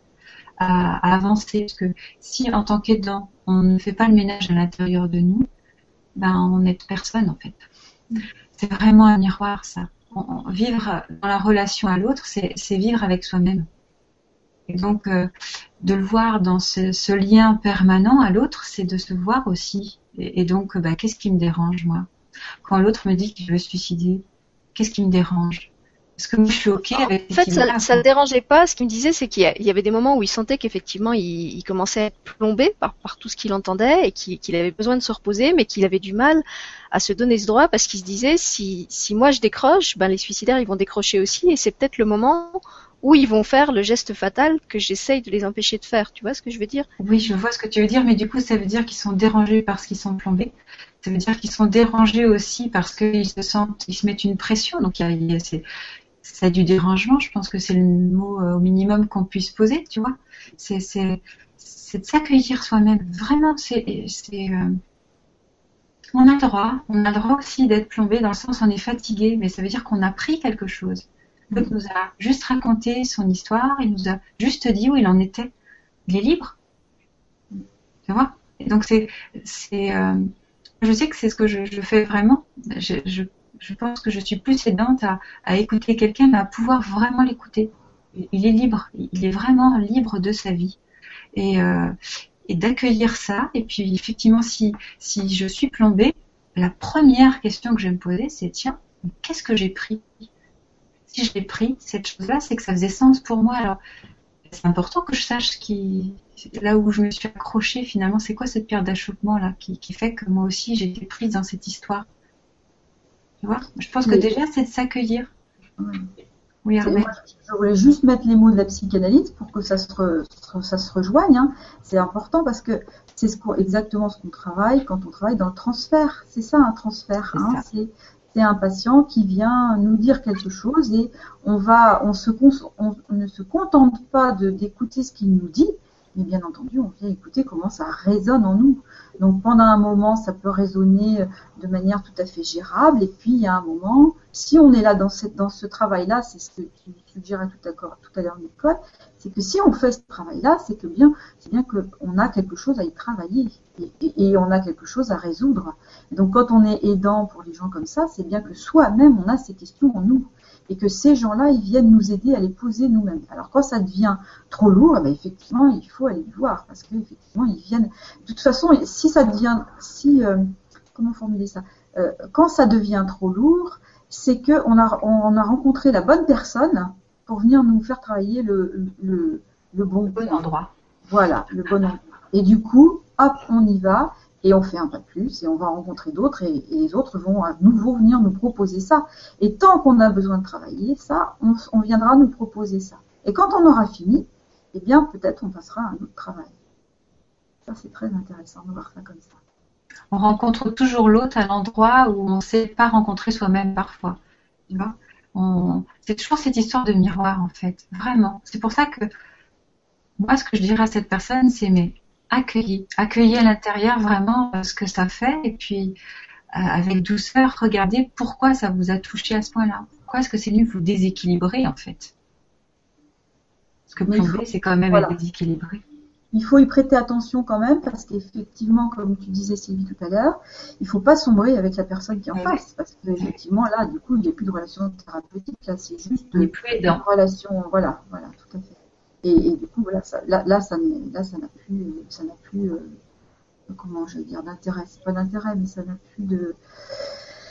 à, avancer. Parce que si en tant qu'aidant, on ne fait pas le ménage à l'intérieur de nous, ben, on n'est personne en fait. C'est vraiment un miroir ça. vivre dans la relation à l'autre, c'est vivre avec soi-même. Et donc, euh, de le voir dans ce, lien permanent à l'autre, c'est de se voir aussi. Et, donc, ben, qu'est-ce qui me dérange, moi? Quand l'autre me dit qu'il veut se suicider, qu'est-ce qui me dérange? Parce que moi, je suis OK avec En fait, ça ne le dérangeait pas. Ce qu'il me disait, c'est qu'il y avait des moments où il sentait qu'effectivement, il, commençait à être plombé par, tout ce qu'il entendait et qu'il avait besoin de se reposer, mais qu'il avait du mal à se donner ce droit parce qu'il se disait, si, si moi je décroche, ben les suicidaires, ils vont décrocher aussi et c'est peut-être le moment où ils vont faire le geste fatal que j'essaye de les empêcher de faire. Tu vois ce que je veux dire? Oui, je vois ce que tu veux dire, mais du coup, ça veut dire qu'ils sont dérangés parce qu'ils sont plombés. Ça veut dire qu'ils sont dérangés aussi parce qu'ils se sentent, ils se mettent une pression. Donc, il y a, c'est du dérangement. Je pense que c'est le mot euh, au minimum qu'on puisse poser, tu vois. C'est de s'accueillir soi-même. Vraiment, c'est euh, on a le droit. On a le droit aussi d'être plombé dans le sens où on est fatigué, mais ça veut dire qu'on a pris quelque chose. L'autre nous a juste raconté son histoire, il nous a juste dit où il en était. Il est libre. Tu vois? Et donc c'est c'est euh, je sais que c'est ce que je, je fais vraiment. Je, je je pense que je suis plus aidante à, écouter quelqu'un, mais à pouvoir vraiment l'écouter. Il est libre, il est vraiment libre de sa vie. Et, euh, d'accueillir ça. Et puis effectivement, si, je suis plombée, la première question que je vais me poser, c'est tiens, qu'est-ce que j'ai pris? Si je l'ai pris, cette chose-là, c'est que ça faisait sens pour moi. Alors, c'est important que je sache ce qui, là où je me suis accrochée finalement, c'est quoi cette pierre d'achoppement là qui, qui fait que moi aussi j'ai été prise dans cette histoire? Tu vois Je pense que déjà, c'est de s'accueillir. Oui, je voulais juste mettre les mots de la psychanalyse pour que ça se, ça se rejoigne. Hein. C'est important parce que c'est ce exactement ce qu'on travaille quand on travaille dans le transfert. C'est ça un transfert. Hein. C'est un patient qui vient nous dire quelque chose et on va, on, se, on ne se contente pas d'écouter ce qu'il nous dit, mais bien entendu, on vient écouter comment ça résonne en nous. Donc pendant un moment, ça peut résonner de manière tout à fait gérable, et puis il y a un moment, si on est là dans ce travail-là, c'est ce que tu suggérais tout à, tout à l'heure, Nicole, c'est que si on fait ce travail-là, c'est que bien, c'est bien qu'on a quelque chose à y travailler et, et, on a quelque chose à résoudre. donc quand on est aidant pour les gens comme ça, c'est bien que soi-même on a ces questions en nous et que ces gens-là, ils viennent nous aider à les poser nous-mêmes. Alors quand ça devient trop lourd, eh ben, effectivement, il faut aller voir parce qu'effectivement, ils viennent. De toute façon, si ça devient, si euh, comment formuler ça, euh, quand ça devient trop lourd, c'est que on a on a rencontré la bonne personne pour venir nous faire travailler le le, le bon, bon endroit. Voilà, le bon endroit. Et du coup, hop, on y va et on fait un pas de plus et on va rencontrer d'autres et, les autres vont à nouveau venir nous proposer ça. Et tant qu'on a besoin de travailler ça, on, viendra nous proposer ça. Et quand on aura fini, eh bien peut-être on passera à un autre travail. Ça c'est très intéressant de voir ça comme ça. On rencontre toujours l'autre à l'endroit où on ne sait pas rencontrer soi-même parfois. Tu vois c'est toujours cette histoire de miroir en fait, vraiment. C'est pour ça que moi ce que je dirais à cette personne c'est mais accueillir, accueillir à l'intérieur vraiment euh, ce que ça fait et puis euh, avec douceur regardez pourquoi ça vous a touché à ce point-là. Pourquoi est-ce que c'est venu vous déséquilibrer en fait? Parce que plomber, c'est quand même être déséquilibré. Il faut y prêter attention quand même parce qu'effectivement, comme tu disais Sylvie tout à l'heure, il ne faut pas sombrer avec la personne qui est en face parce qu'effectivement là, du coup, il n'y a plus de relation thérapeutique là, c'est juste une relation, voilà, voilà, tout à fait. Et, du coup, voilà, ça, là, là, ça, là, ça n'a plus, ça n'a plus, euh, comment je vais dire, d'intérêt. C'est pas d'intérêt, mais ça n'a plus de,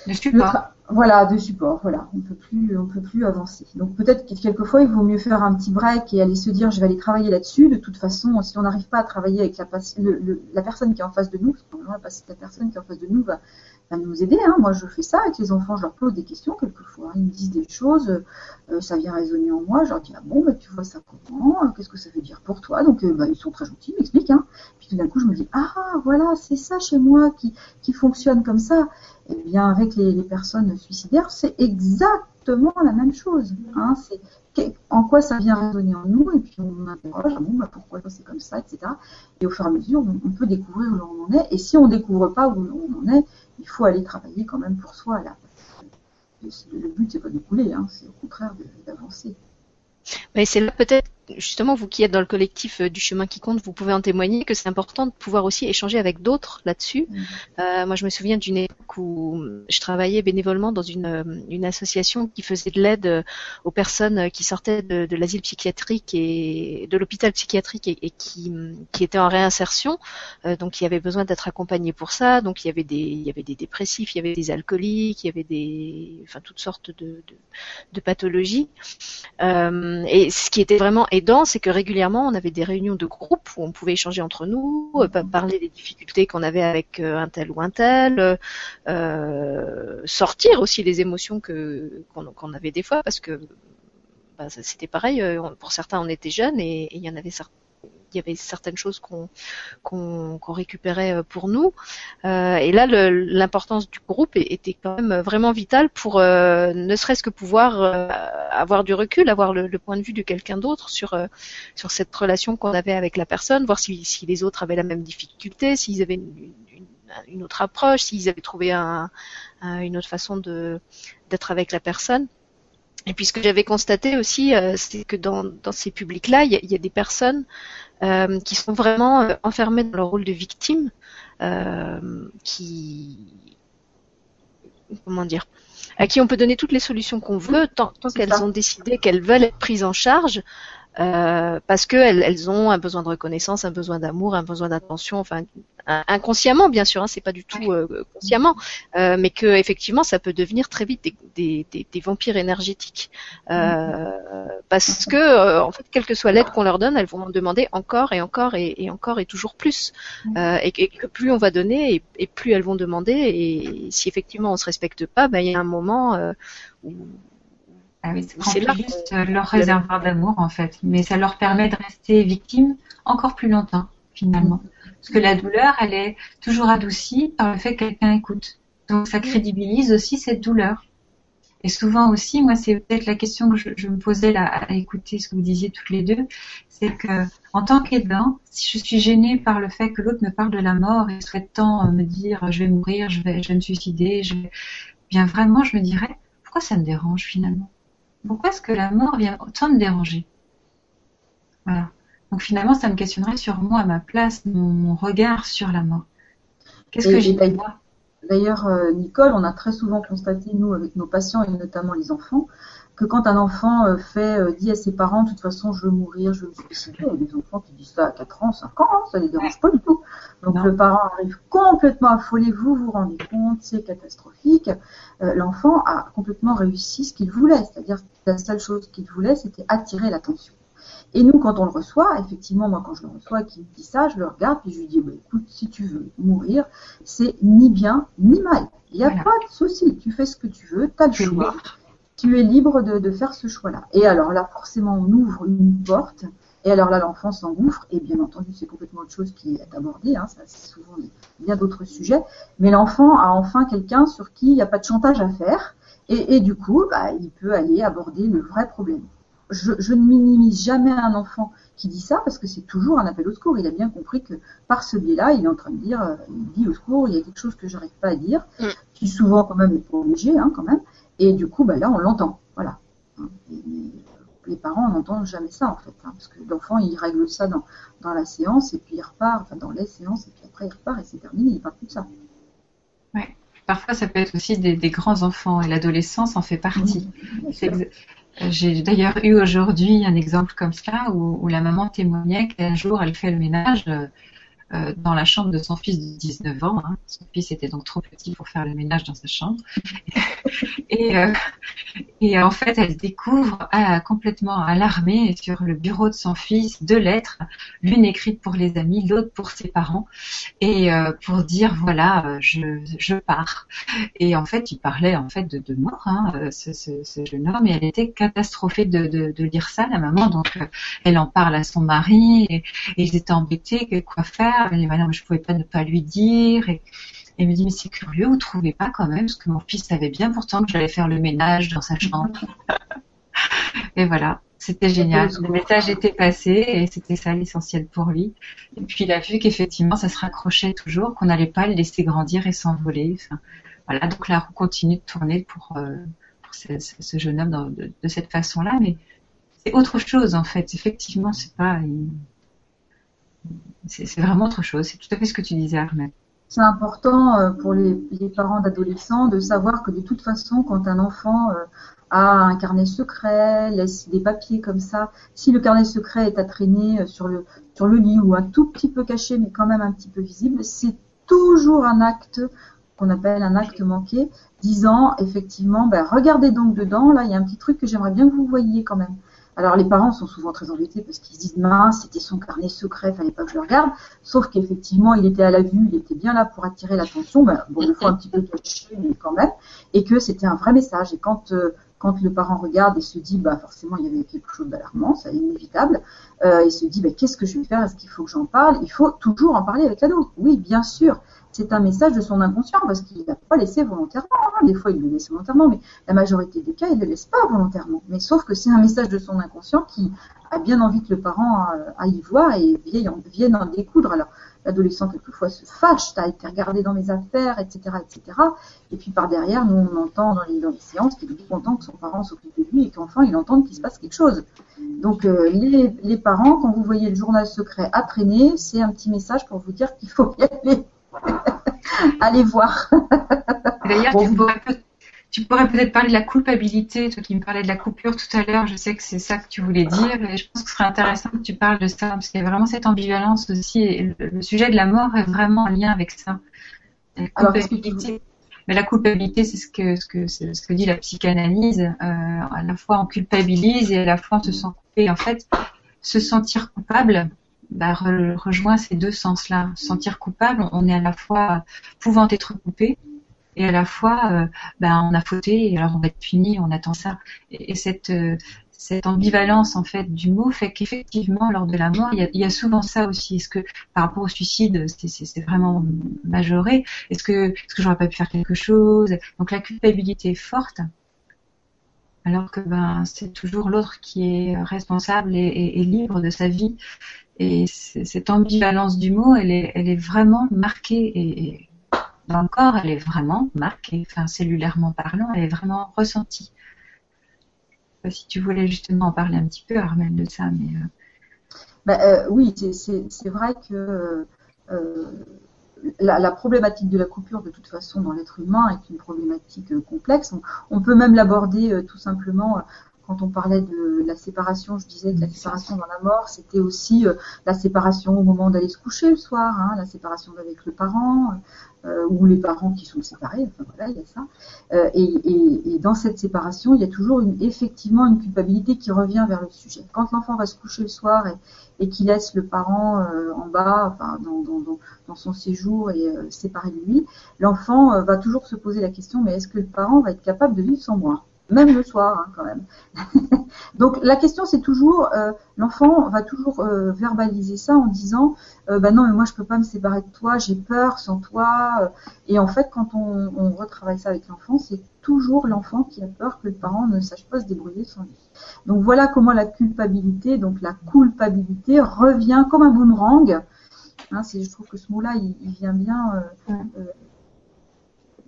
de support. voilà, de support. Voilà, on peut plus, on peut plus avancer. Donc peut-être que quelquefois, il vaut mieux faire un petit break et aller se dire, je vais aller travailler là-dessus. De toute façon, si on n'arrive pas à travailler avec la, le, la personne qui est en face de nous, parce que la personne qui est en face de nous va, à nous aider. Hein. Moi, je fais ça avec les enfants, je leur pose des questions quelquefois. Ils me disent des choses, euh, ça vient résonner en moi. Je leur dis ah bon, bah, tu vois ça comment Qu'est-ce que ça veut dire pour toi? Donc, euh, bah, ils sont très gentils, ils m'expliquent. Hein. Puis tout d'un coup, je me dis ah voilà, c'est ça chez moi qui, qui fonctionne comme ça. Eh bien, avec les, les personnes suicidaires, c'est exactement la même chose. Hein. C'est en quoi ça vient résonner en nous, et puis on interroge, ah bon, bah, pourquoi c'est comme ça, etc. Et au fur et à mesure, on, peut découvrir où l'on en est. Et si on ne découvre pas où l'on en est, il faut aller travailler quand même pour soi. Là. Le but, c'est pas de couler, hein, c'est au contraire d'avancer. Mais c'est là peut-être justement, vous qui êtes dans le collectif euh, du chemin qui compte, vous pouvez en témoigner que c'est important de pouvoir aussi échanger avec d'autres là-dessus. Mm. Euh, moi, je me souviens d'une époque où je travaillais bénévolement dans une, euh, une association qui faisait de l'aide aux personnes qui sortaient de, de l'asile psychiatrique et de l'hôpital psychiatrique et, qui, qui étaient en réinsertion, euh, donc qui avaient besoin d'être accompagnés pour ça. Donc il y avait des, il y avait des dépressifs, il y avait des alcooliques, il y avait des, enfin toutes sortes de, de, de pathologies. Euh, et ce qui était vraiment c'est que régulièrement, on avait des réunions de groupe où on pouvait échanger entre nous, euh, parler des difficultés qu'on avait avec euh, un tel ou un tel, euh, sortir aussi les émotions qu'on avait des fois, parce que bah, c'était pareil. Pour certains, on était jeunes et il y en avait certains y avait certaines choses qu'on qu'on récupérait euh, pour nous. Euh, et là, l'importance du groupe était quand même vraiment vitale pour euh, ne serait-ce que pouvoir avoir du recul, avoir le, point de vue de quelqu'un d'autre sur cette relation qu'on avait avec la personne, voir si, les autres avaient la même difficulté, s'ils avaient une, autre approche, s'ils avaient trouvé un, une autre façon d'être avec la personne. Et puis ce que j'avais constaté aussi, c'est que dans, dans ces publics-là, il y, y, a des personnes euh, qui sont vraiment euh, enfermés dans leur rôle de victime, euh, qui comment dire, à qui on peut donner toutes les solutions qu'on veut tant, tant qu'elles ont décidé qu'elles veulent être prises en charge. Euh, parce qu'elles elles ont un besoin de reconnaissance, un besoin d'amour, un besoin d'attention, enfin inconsciemment bien sûr, hein, c'est pas du tout euh, consciemment, euh, mais que effectivement ça peut devenir très vite des, des, des, vampires énergétiques, euh, parce que euh, en fait quelle que soit l'aide qu'on leur donne, elles vont demander encore et encore et, et encore et toujours plus, et, que plus on va donner et, plus elles vont demander, et si effectivement on se respecte pas, ben il y a un moment où ah c'est juste leur réservoir d'amour en fait, mais ça leur permet de rester victimes encore plus longtemps finalement. Parce que la douleur, elle est toujours adoucie par le fait que quelqu'un écoute. Donc ça crédibilise aussi cette douleur. Et souvent aussi, moi, c'est peut-être la question que je, me posais là à écouter ce que vous disiez toutes les deux, c'est que en tant qu'aidant, si je suis gênée par le fait que l'autre me parle de la mort et souhaite tant me dire je vais mourir, je vais, je vais me suicider, je vais... bien vraiment, je me dirais pourquoi ça me dérange finalement? Pourquoi est-ce que la mort vient autant me déranger? Voilà. Donc finalement, ça me questionnerait sur moi, ma place, mon, regard sur la mort. Qu'est-ce que j'ai d'ailleurs D'ailleurs, euh, Nicole, on a très souvent constaté, nous, avec nos patients et notamment les enfants, que quand un enfant euh, fait euh, dit à ses parents, de toute façon, je veux mourir, je veux me suicider, il y a des enfants qui disent ça à 4 ans, 5 ans, hein, ça ne les dérange pas du tout. Donc le parent arrive complètement affolé, vous vous rendez compte, c'est catastrophique. Euh, l'enfant a complètement réussi ce qu'il voulait, c'est-à-dire la seule chose qu'il voulait, c'était attirer l'attention. Et nous, quand on le reçoit, effectivement, moi, quand je le reçois, qui me dit ça, je le regarde, puis je lui dis, bah, écoute, si tu veux mourir, c'est ni bien ni mal. Il n'y a pas de souci. Tu fais ce que tu veux, tu as le choix tu es libre de, faire ce choix-là. Et alors là, forcément, on ouvre une porte, et alors là, l'enfant s'engouffre, et bien entendu, c'est complètement autre chose qui est abordée, hein, ça c'est souvent bien d'autres sujets, mais l'enfant a enfin quelqu'un sur qui il n'y a pas de chantage à faire, et, du coup, bah, il peut aller aborder le vrai problème. Je, je, ne minimise jamais un enfant qui dit ça parce que c'est toujours un appel au secours. Il a bien compris que par ce biais-là, il est en train de dire, euh, il dit au secours, il y a quelque chose que j'arrive pas à dire, mm. qui souvent quand même est pas obligé, hein, quand même. Et du coup, bah, là, on l'entend. Voilà. les parents n'entendent jamais ça, en fait. Hein, parce que l'enfant, il règle ça dans, dans la séance, et puis il repart, enfin, dans les séances, et puis après, il repart, et c'est terminé, il ne parle plus de ça. Ouais. Parfois, ça peut être aussi des, grands enfants, et l'adolescence en fait partie. J'ai d'ailleurs eu aujourd'hui un exemple comme ça, où, la maman témoignait qu'un jour, elle fait le ménage. Euh, euh, dans la chambre de son fils de 19 ans. Hein. Son fils était donc trop petit pour faire le ménage dans sa chambre. (laughs) et, euh, et en fait, elle découvre à, complètement alarmée sur le bureau de son fils deux lettres, l'une écrite pour les amis, l'autre pour ses parents, et euh, pour dire voilà, je, je pars. Et en fait, il parlait en fait de, de mort, hein, ce, ce, ce, jeune homme, et elle était catastrophée de, de, de lire ça, la maman. Donc, elle en parle à son mari, et, et ils étaient embêtés, quoi faire. Elle dit, bah je pouvais pas ne pas lui dire. Et, elle me dit, mais c'est curieux, vous trouvez pas quand même Parce que mon fils savait bien pourtant que j'allais faire le ménage dans sa chambre. et voilà, c'était génial. Le message était passé et c'était ça l'essentiel pour lui. Et puis il a vu qu'effectivement ça se raccrochait toujours, qu'on n'allait pas le laisser grandir et s'envoler. Voilà, donc la roue continue de tourner pour, euh, pour ce, jeune homme de, de, cette façon-là. Mais c'est autre chose en fait. Effectivement, c'est pas. C'est vraiment autre chose. C'est tout à fait ce que tu disais, Armel c'est important euh, pour les, parents d'adolescents de savoir que de toute façon, quand un enfant euh, a un carnet secret, laisse des papiers comme ça, si le carnet secret est à traîner euh, sur le, sur le lit ou un tout petit peu caché, mais quand même un petit peu visible, c'est toujours un acte qu'on appelle un acte manqué, disant effectivement, ben, regardez donc dedans, là il y a un petit truc que j'aimerais bien que vous voyiez quand même. Alors les parents sont souvent très embêtés parce qu'ils se disent mince, c'était son carnet secret, fallait pas que je le regarde. Sauf qu'effectivement, il était à la vue, il était bien là pour attirer l'attention. Ben, bon, il faut un petit peu cacher, mais quand même. Et que c'était un vrai message. Et quand euh, quand le parent regarde et se dit, bah forcément il y avait quelque chose d'alarmant, c'est inévitable, euh, il se dit, bah, qu'est-ce que je vais faire? Est-ce qu'il faut que j'en parle? Il faut toujours en parler avec l'ado. Oui, bien sûr c'est un message de son inconscient parce qu'il n'a pas laissé volontairement. Hein. Des fois, il le laisse volontairement, mais la majorité des cas, il ne le laisse pas volontairement. Mais sauf que c'est un message de son inconscient qui a bien envie que le parent euh, aille voir et vienne en découdre. Alors, l'adolescent, quelquefois, se fâche, tu as été regardé dans mes affaires, etc., etc. Et puis, par derrière, nous, on entend dans les, séances qu'il est content que son parent s'occupe de lui et qu'enfin, il entende qu'il se passe quelque chose. Donc, euh, les, les parents, quand vous voyez le journal secret à traîner, c'est un petit message pour vous dire qu'il faut y aller. (laughs) Allez voir. D'ailleurs, tu, pourrais, peut-être parler de la culpabilité, toi qui me parlais de la coupure tout à l'heure, je sais que c'est ça que tu voulais dire, et je pense que ce serait intéressant que tu parles de ça, parce qu'il y a vraiment cette ambivalence aussi, et le, sujet de la mort est vraiment en lien avec ça. La culpabilité. Mais la culpabilité, c'est ce que, ce, que, ce que dit la psychanalyse. Euh, à la fois on culpabilise et à la fois on se sent coupé. En fait, se sentir coupable, bah, rejoint ces deux sens-là. Sentir coupable, on est à la fois pouvant être coupé et à la fois euh, bah, on a fauté et alors on va être puni, on attend ça. Et, cette, euh, cette ambivalence en fait du mot fait qu'effectivement lors de la mort, il y, a, souvent ça aussi. Est-ce que par rapport au suicide, c'est vraiment majoré? Est-ce que est-ce que j'aurais pas pu faire quelque chose? Donc la culpabilité est forte alors que ben c'est toujours l'autre qui est responsable et, libre de sa vie et cette ambivalence du mot, elle est, vraiment marquée et, dans le corps, elle est vraiment marquée, enfin cellulairement parlant, elle est vraiment ressentie. Si tu voulais justement en parler un petit peu, Armel, de ça, mais. Euh... Bah, euh, oui, c'est vrai que euh, la, problématique de la coupure, de toute façon, dans l'être humain, est une problématique complexe. On, peut même l'aborder tout simplement quand on parlait de la séparation, je disais que la séparation dans la mort, c'était aussi euh, la séparation au moment d'aller se coucher le soir, hein, la séparation avec le parent, euh, ou les parents qui sont séparés, enfin voilà, il y a ça. Euh, et, et, et, dans cette séparation, il y a toujours une, effectivement une culpabilité qui revient vers le sujet. Quand l'enfant va se coucher le soir et, et qu'il laisse le parent euh, en bas, enfin, dans, dans, dans, dans, son séjour et séparé de lui, l'enfant va toujours se poser la question, mais est-ce que le parent va être capable de vivre sans moi? Même le soir hein, quand même. (laughs) Donc la question c'est toujours, euh, l'enfant va toujours euh, verbaliser ça en disant, euh, bah non mais moi je peux pas me séparer de toi, j'ai peur sans toi. Et en fait quand on, on retravaille ça avec l'enfant, c'est toujours l'enfant qui a peur que le parent ne sache pas se débrouiller sans lui. Donc voilà comment la culpabilité, donc la culpabilité revient comme un boomerang. Hein, je trouve que ce mot-là il, il, vient bien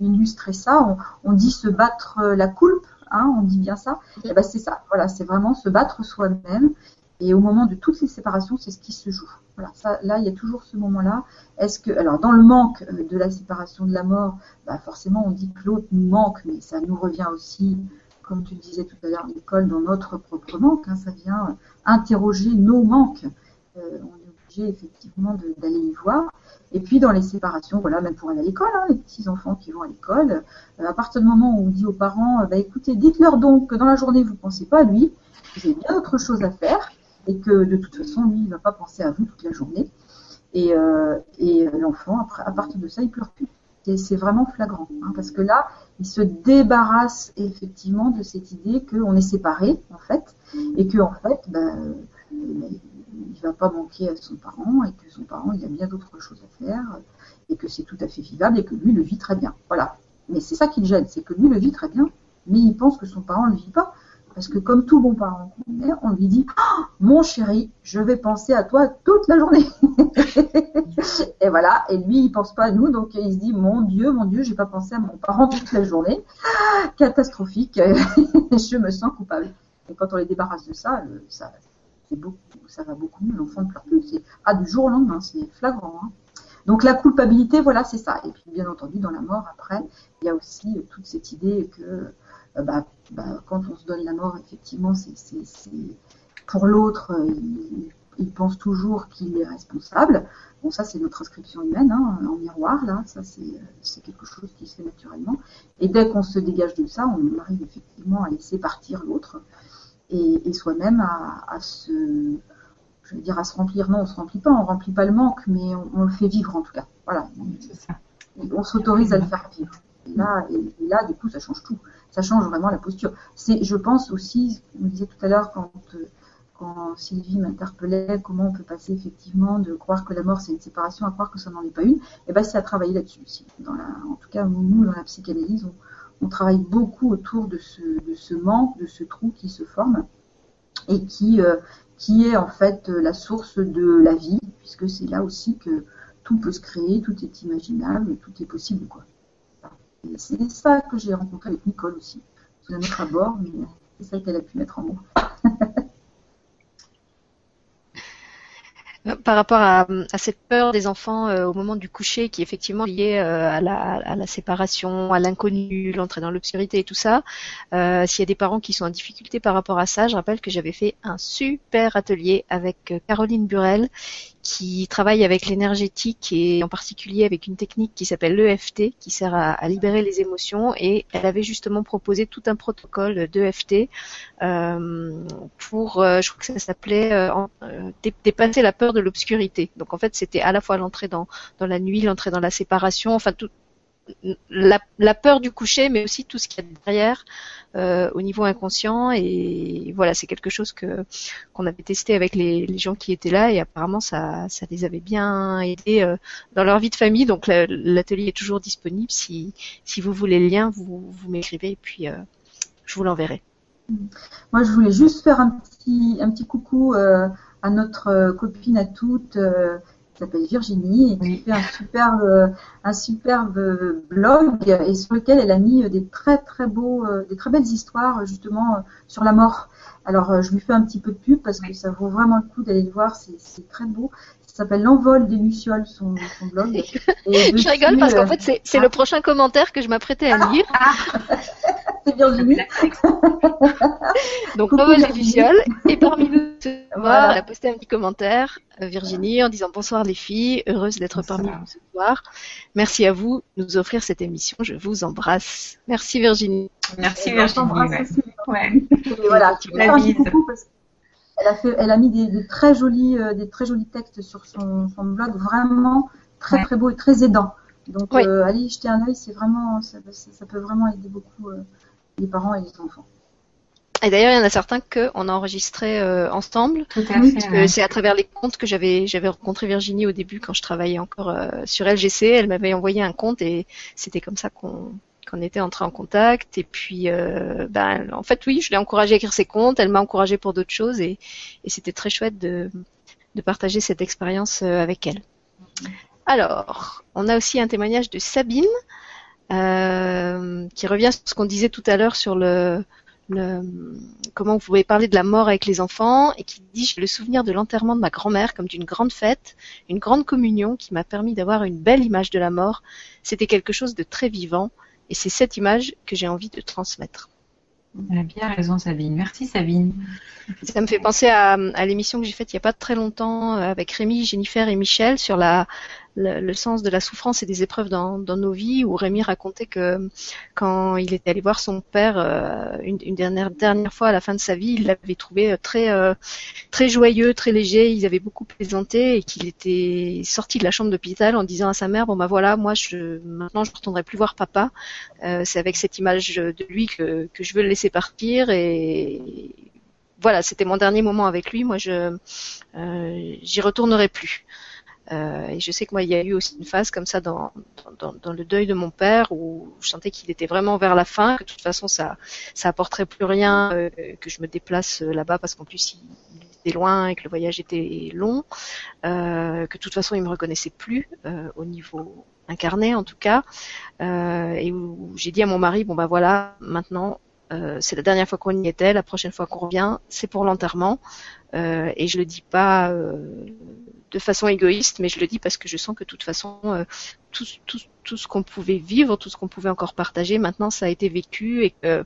illustrer ça. On, on, dit se battre la coulpe Hein, on dit bien ça, et eh ben c'est ça. Voilà, c'est vraiment se battre soi-même. Et au moment de toutes les séparations, c'est ce qui se joue. Voilà, ça, là, il y a toujours ce moment-là. Est-ce que, alors, dans le manque euh, de la séparation de la mort, bah forcément, on dit que l'autre nous manque, mais ça nous revient aussi, comme tu le disais tout à l'heure, Nicole, dans notre propre manque. Hein, ça vient interroger nos manques. Euh, effectivement d'aller y voir. Et puis dans les séparations, voilà, même pour aller à l'école, hein, les petits enfants qui vont à l'école, euh, à partir du moment où on dit aux parents, bah écoutez, dites-leur donc que dans la journée vous ne pensez pas à lui, vous avez bien autre chose à faire, et que de toute façon lui il va pas penser à vous toute la journée. Et, euh, et l'enfant, à partir de ça, il pleure plus. Et c'est vraiment flagrant, hein, parce que là, il se débarrasse effectivement de cette idée qu'on est séparés, en fait, et que en fait, ben, il va pas manquer à son parent, et que son parent, il a bien d'autres choses à faire, et que c'est tout à fait vivable, et que lui le vit très bien. Voilà. Mais c'est ça qui le gêne, c'est que lui le vit très bien, mais il pense que son parent ne le vit pas. Parce que comme tout bon parent on lui dit oh, Mon chéri, je vais penser à toi toute la journée. (laughs) et voilà, et lui, il pense pas à nous, donc il se dit Mon Dieu, mon Dieu, j'ai pas pensé à mon parent toute la journée. (laughs) Catastrophique, (laughs) je me sens coupable. Et quand on les débarrasse de ça, ça, ça va beaucoup mieux, l'enfant ne pleure plus. C'est ah, du jour au lendemain, c'est flagrant. Hein. Donc la culpabilité, voilà, c'est ça. Et puis bien entendu, dans la mort, après, il y a aussi toute cette idée que euh, bah, bah, quand on se donne la mort, effectivement, c'est pour l'autre, euh, il, pense toujours qu'il est responsable. Bon, ça, c'est notre inscription humaine, hein, en miroir, là, ça, c'est quelque chose qui se fait naturellement. Et dès qu'on se dégage de ça, on arrive effectivement à laisser partir l'autre et, soi-même à, se, je veux dire, à se remplir. Non, on se remplit pas, on remplit pas le manque, mais on, le fait vivre en tout cas. Voilà. On s'autorise à le faire vivre. Et là, et là, du coup, ça change tout ça change vraiment la posture. C'est, je pense aussi, on disait tout à l'heure quand, quand Sylvie m'interpellait, comment on peut passer effectivement de croire que la mort c'est une séparation à croire que ça n'en est pas une, et eh ben c'est à travailler là-dessus aussi. Dans la, en tout cas, nous, dans la psychanalyse, on, travaille beaucoup autour de ce, manque, de ce trou qui se forme et qui, euh, est en fait la source de la vie, puisque c'est là aussi que tout peut se créer, tout est imaginable, tout est possible. C'est ça que j'ai rencontré avec Nicole aussi, sous un autre abord, mais c'est ça qu'elle a pu mettre en mots. (laughs) par rapport à, cette peur des enfants euh, au moment du coucher qui est effectivement liée euh, à, la, séparation, à l'inconnu, l'entrée dans l'obscurité et tout ça, euh, s'il y a des parents qui sont en difficulté par rapport à ça, je rappelle que j'avais fait un super atelier avec Caroline Burel qui travaille avec l'énergétique et en particulier avec une technique qui s'appelle l'EFT, qui sert à, libérer les émotions. Et elle avait justement proposé tout un protocole d'EFT euh, pour, euh, je crois que ça s'appelait euh, euh, dépasser la peur de l'obscurité. Donc en fait, c'était à la fois l'entrée dans, dans la nuit, l'entrée dans la séparation, enfin tout, la, peur du coucher, mais aussi tout ce qu'il y a derrière euh, au niveau inconscient. Et voilà, c'est quelque chose que qu'on avait testé avec les, les, gens qui étaient là, et apparemment ça, ça les avait bien aidés euh, dans leur vie de famille. Donc l'atelier est toujours disponible. Si, si vous voulez le lien, vous, vous m'écrivez et puis euh, je vous l'enverrai. Moi, je voulais juste faire un petit, un petit coucou à notre copine à toutes s'appelle Virginie et qui fait un superbe, un superbe blog et sur lequel elle a mis des très très beaux, euh, des très belles histoires justement euh, sur la mort. Alors euh, je lui fais un petit peu de pub parce que ça vaut vraiment le coup d'aller le voir, c'est très beau. Ça s'appelle L'envol des lucioles, son, son blog. (laughs) je rigole parce qu'en fait c'est le ah. prochain commentaire que je m'apprêtais à lire. (laughs) c'est (laughs) Virginie. Donc L'envol des lucioles et parmi nous voilà. elle a posté un petit commentaire, euh, Virginie, en disant bonsoir les filles, heureuse d'être parmi vous ce soir. Merci à vous de nous offrir cette émission. Je vous embrasse. Merci Virginie. Merci Virginie. Ouais. voilà, (laughs) elle a fait, elle a mis des, très jolis, euh, des très jolis textes sur son, blog, vraiment très très beau et très aidant. Donc euh, allez jeter un œil, c'est vraiment, ça, peut vraiment aider beaucoup les parents et les enfants. Et d'ailleurs, il y en a certains qu'on a enregistrés euh, ensemble. C'est à travers les comptes que j'avais j'avais rencontré Virginie au début quand je travaillais encore euh, sur LGC. Elle m'avait envoyé un compte et c'était comme ça qu'on qu'on était entré en contact. Et puis, euh, ben, en fait, oui, je l'ai encouragée à écrire ses comptes. Elle m'a encouragée pour d'autres choses et, et c'était très chouette de, de partager cette expérience avec elle. Alors, on a aussi un témoignage de Sabine qui revient sur ce qu'on disait tout à l'heure sur le comment vous pouvez parler de la mort avec les enfants et qui dit j'ai le souvenir de l'enterrement de ma grand-mère comme d'une grande fête, une grande communion qui m'a permis d'avoir une belle image de la mort. C'était quelque chose de très vivant et c'est cette image que j'ai envie de transmettre. Elle a bien raison, Sabine. Merci, Sabine. Ça me fait penser à, à l'émission que j'ai faite il n'y a pas très longtemps euh, avec Rémi, Jennifer et Michel sur la, le, le, sens de la souffrance et des épreuves dans, dans, nos vies, où Rémi racontait que quand il était allé voir son père euh, une, une, dernière dernière fois à la fin de sa vie, il l'avait trouvé euh, très euh, très joyeux, très léger. Ils avaient beaucoup plaisanté et qu'il était sorti de la chambre d'hôpital en disant à sa mère bon bah voilà, moi je maintenant je ne retournerai plus voir papa. Euh, C'est avec cette image de lui que que je veux le laisser partir et voilà, c'était mon dernier moment avec lui. Moi, je euh, j'y retournerai plus. Euh, et je sais que moi, il y a eu aussi une phase comme ça dans, dans, dans le deuil de mon père où je sentais qu'il était vraiment vers la fin, que de toute façon, ça ça apporterait plus rien, euh, que je me déplace euh, là-bas parce qu'en plus, il, était loin et que le voyage était long, euh, que de toute façon, il me reconnaissait plus euh, au niveau incarné en tout cas, et où j'ai dit à mon mari, bon bah voilà, maintenant euh, c'est la dernière fois qu'on y était, la prochaine fois qu'on revient, c'est pour l'enterrement. Euh, et je le dis pas euh, de façon égoïste, mais je le dis parce que je sens que de toute façon, euh, tout, tout, ce qu'on pouvait vivre, tout ce qu'on pouvait encore partager, maintenant ça a été vécu et que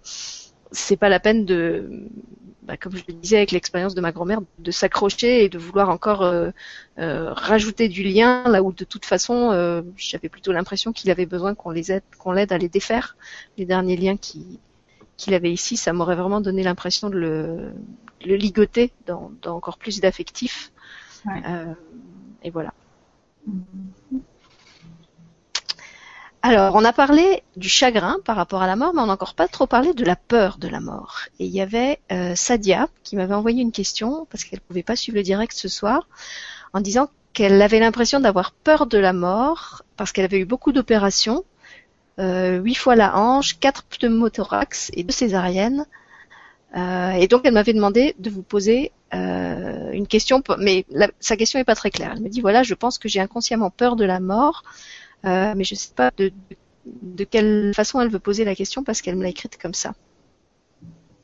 c'est pas la peine de, bah, comme je le disais avec l'expérience de ma grand-mère, de s'accrocher et de vouloir encore euh, euh, rajouter du lien là où de toute façon euh, j'avais plutôt l'impression qu'il avait besoin qu'on les aide, qu'on l'aide à les défaire, les derniers liens qui qu'il avait ici, ça m'aurait vraiment donné l'impression de le, le ligoter dans, dans, encore plus d'affectif. Ouais. Euh, et voilà. Alors, on a parlé du chagrin par rapport à la mort, mais on n'a encore pas trop parlé de la peur de la mort. Et il y avait euh, Sadia qui m'avait envoyé une question parce qu'elle ne pouvait pas suivre le direct ce soir, en disant qu'elle avait l'impression d'avoir peur de la mort parce qu'elle avait eu beaucoup d'opérations euh, 8 fois la hanche, 4 pneumothorax et 2 césariennes. Euh, et donc elle m'avait demandé de vous poser euh, une question, mais la, sa question n'est pas très claire. Elle me dit voilà, je pense que j'ai inconsciemment peur de la mort, euh, mais je ne sais pas de, quelle façon elle veut poser la question parce qu'elle me l'a écrite comme ça.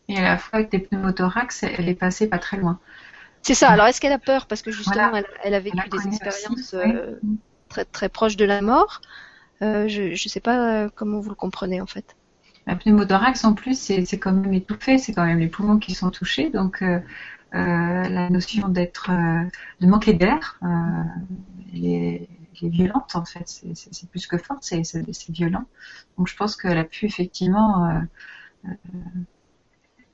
Et à la fois avec des pneumothorax, elle est passée pas très loin. C'est ça. Alors est-ce qu'elle a peur? Parce que justement voilà. elle, elle, a vécu elle des expériences euh, très très proches de la mort je ne sais pas comment vous le comprenez en fait. La pneumothorax en plus c'est quand même étouffé, c'est quand même les poumons qui sont touchés, donc la notion d'être, de manquer d'air, elle est, elle, est, violente en fait, c'est plus que forte, c'est violent. Donc je pense qu'elle a pu effectivement,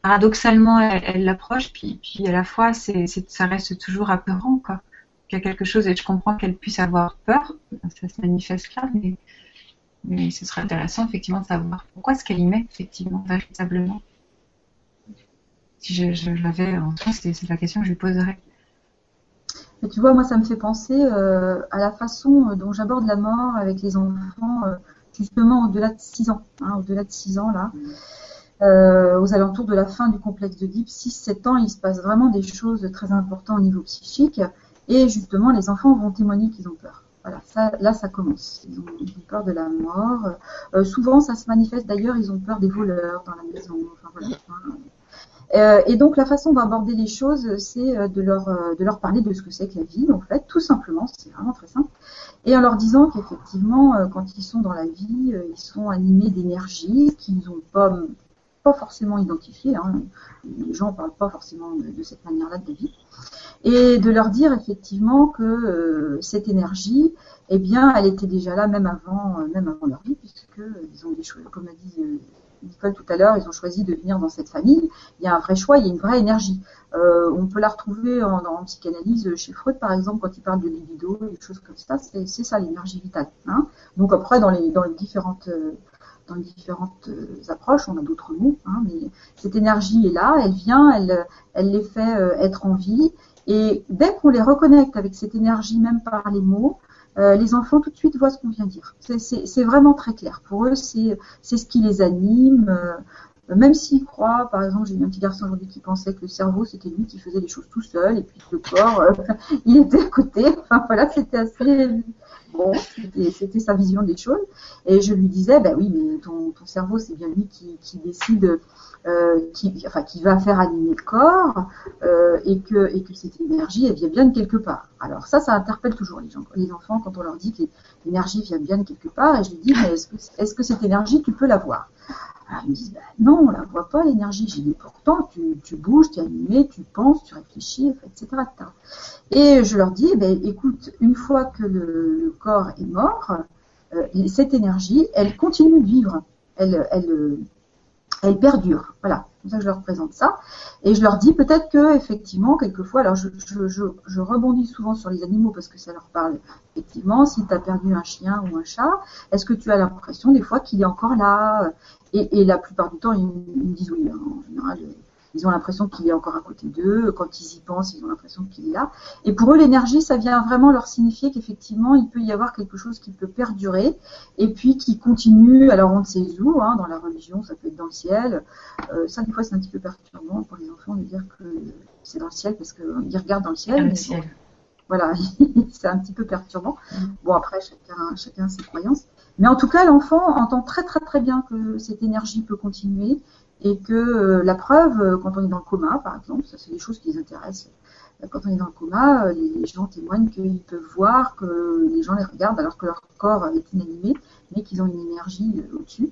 paradoxalement, elle l'approche, puis, à la fois ça reste toujours apeurant quoi qu'il y a quelque chose et je comprends qu'elle puisse avoir peur, ça se manifeste là, mais, mais ce serait intéressant effectivement de savoir pourquoi est-ce qu'elle y met effectivement véritablement. Si je, l'avais en tout, c'est la question que je lui poserais. Et tu vois, moi, ça me fait penser euh, à la façon dont j'aborde la mort avec les enfants, euh, justement au-delà de 6 ans, hein, au-delà de 6 ans là. Euh, aux alentours de la fin du complexe de Deep, 6-7 ans, il se passe vraiment des choses très importantes au niveau psychique. Et justement, les enfants vont témoigner qu'ils ont peur. Voilà, ça, là, ça commence. Ils ont, peur de la mort. Euh, souvent, ça se manifeste d'ailleurs, ils ont peur des voleurs dans la maison. Enfin, voilà. Euh, et donc, la façon d'aborder les choses, c'est de leur, de leur parler de ce que c'est que la vie, en fait, tout simplement. C'est vraiment très simple. Et en leur disant qu'effectivement, quand ils sont dans la vie, ils sont animés d'énergie, qu'ils n'ont pas forcément identifié. Hein. Les gens ne parlent pas forcément de, cette manière-là de la vie et de leur dire effectivement que euh, cette énergie, eh bien, elle était déjà là même avant, euh, leur vie, puisque euh, ils ont des choix, comme a dit euh, Nicole tout à l'heure, ils ont choisi de venir dans cette famille. Il y a un vrai choix, il y a une vraie énergie. Euh, on peut la retrouver en, en, psychanalyse chez Freud, par exemple, quand il parle de libido, des choses comme ça. C'est ça l'énergie vitale. Hein Donc après, dans les, dans différentes dans les différentes approches, on a d'autres mots, hein, mais cette énergie est là, elle vient, elle, elle les fait être en vie, et dès qu'on les reconnecte avec cette énergie, même par les mots, euh, les enfants tout de suite voient ce qu'on vient dire. C'est vraiment très clair. Pour eux, c'est ce qui les anime. Euh, même s'ils croient, par exemple, j'ai eu un petit garçon aujourd'hui qui pensait que le cerveau, c'était lui qui faisait les choses tout seul, et puis le corps, euh, (laughs) il était à côté. Enfin voilà, c'était assez... Bon, c'était sa vision des choses. Et je lui disais, ben oui, mais ton, ton cerveau, c'est bien lui qui, qui décide euh, qui, enfin, qui va faire animer le corps euh, et, que, et que cette énergie, elle vient bien de quelque part. Alors ça, ça interpelle toujours les, gens, les enfants quand on leur dit que l'énergie vient bien de quelque part. Et je lui dis, mais est-ce que, est -ce que cette énergie, tu peux la voir Ils me disent, bah, non, on la voit pas l'énergie. J'ai dit, pourtant, tu, bouges, tu es animé, tu penses, tu réfléchis, etc. Et je leur dis, bah, écoute, une fois que le, corps est mort, euh, cette énergie, elle continue de vivre. Elle, elle perdure. Voilà, c'est ça que je leur présente ça. Et je leur dis peut-être que effectivement, quelquefois, alors je, rebondis souvent sur les animaux parce que ça leur parle. Effectivement, si tu as perdu un chien ou un chat, est-ce que tu as l'impression des fois qu'il est encore là? Et, et, la plupart du temps, ils, ils me disent oui. Hein, en général, ils ont l'impression qu'il est encore à côté d'eux. Quand ils y pensent, ils ont l'impression qu'il est là. Et pour eux, l'énergie, ça vient vraiment leur signifier qu'effectivement, il peut y avoir quelque chose qui peut perdurer et puis qui continue. Alors, on ne sait où, hein, dans la religion, ça peut être dans le ciel. Euh, ça, des fois, c'est un petit peu perturbant pour les enfants de dire que c'est dans le ciel parce qu'ils regardent dans le ciel. voilà, (laughs) c'est un petit peu perturbant. Mm. Bon, après, chacun, chacun ses croyances. Mais en tout cas, l'enfant entend très très très bien que cette énergie peut continuer et que euh, la preuve, euh, quand on est dans le coma, par exemple, ça c'est des choses qui les intéressent. Euh, quand on est dans le coma, les gens témoignent qu'ils peuvent voir que les gens les regardent alors que leur corps est inanimé, mais qu'ils ont une énergie au-dessus.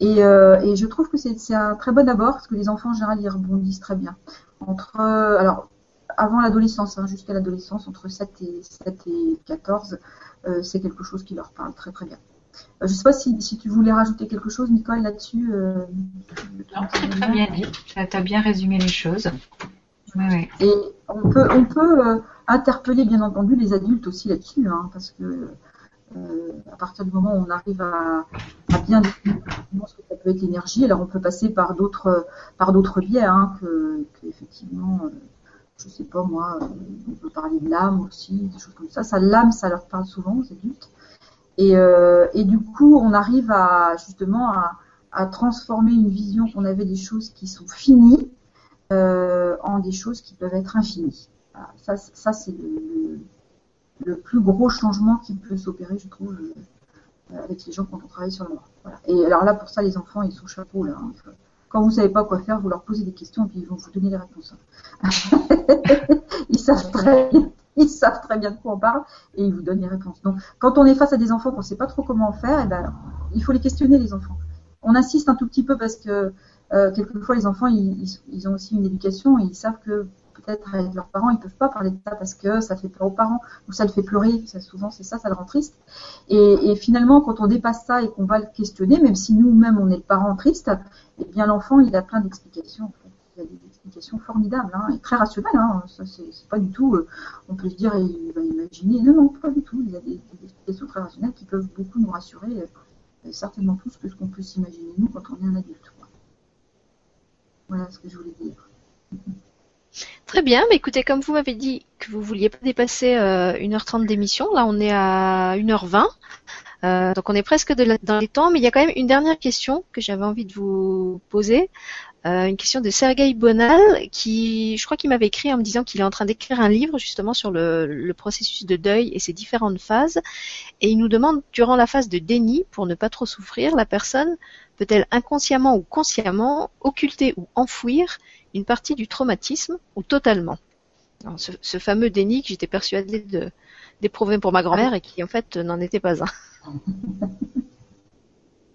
Et, je trouve que c'est un très bon abord parce que les enfants en général ils rebondissent très bien. Entre alors avant l'adolescence, hein, jusqu'à l'adolescence, entre 7 et 7 et 14, c'est quelque chose qui leur parle très très bien. Euh, je ne sais pas si, tu voulais rajouter quelque chose, Nicole, là-dessus. Euh, très bien dit. Tu as bien résumé les choses. Et on peut, on peut euh, interpeller, bien entendu, les adultes aussi là-dessus, hein, parce que à partir du moment où on arrive à, bien définir ce que ça peut être l'énergie, alors on peut passer par d'autres, par d'autres biais, hein, que, que, effectivement, je sais pas moi, on peut parler de l'âme aussi, des choses comme ça. Ça, l'âme, ça leur parle souvent aux adultes. Euh, et, du coup, on arrive à justement à, transformer une vision qu'on avait des choses qui sont finies euh, en des choses qui peuvent être infinies. Ça, ça c'est le, plus gros changement qui peut s'opérer, je trouve, euh, avec les gens quand on travaille sur le Voilà. Et alors là, pour ça, les enfants, ils sont chapeau là. Hein. Quand vous savez pas quoi faire, vous leur posez des questions et puis ils vont vous donner les réponses. (laughs) ils savent très bien (laughs) ils savent très bien de quoi on parle et ils vous donnent les réponses. Donc, quand on est face à des enfants qu'on ne sait pas trop comment faire, eh ben, il faut les questionner, les enfants. On insiste un tout petit peu parce que euh, quelquefois, les enfants, ils, ont aussi une éducation et ils savent que peut-être avec leurs parents, ils ne peuvent pas parler de ça parce que ça fait peur aux parents ou ça le fait pleurer. Ça, souvent, c'est ça, ça le rend triste. Et, finalement, quand on dépasse ça et qu'on va le questionner, même si nous-mêmes, on est le parent triste, eh bien, l'enfant, il a plein d'explications explication formidable hein, et très rationnelle. Hein, ça, c'est pas du tout, euh, on peut se dire, il va imaginer. Non, non, pas du tout. Il y a des, explications très rationnelles qui peuvent beaucoup nous rassurer, euh, certainement plus que ce qu'on peut s'imaginer nous quand on est un adulte. Voilà ce que je voulais dire. Très bien, mais écoutez, comme vous m'avez dit que vous vouliez pas dépasser 1h30 euh, d'émission, là on est à 1h20. donc on est presque dans les temps, mais il y a quand même une dernière question que j'avais envie de vous poser. Euh, une question de Sergei Bonal qui, je crois qu'il m'avait écrit en me disant qu'il est en train d'écrire un livre justement sur le, processus de deuil et ses différentes phases. Et il nous demande, durant la phase de déni, pour ne pas trop souffrir, la personne peut-elle inconsciemment ou consciemment occulter ou enfouir une partie du traumatisme ou totalement? Ce, fameux déni que j'étais persuadée d'éprouver pour ma grand-mère et qui en fait n'en était pas un.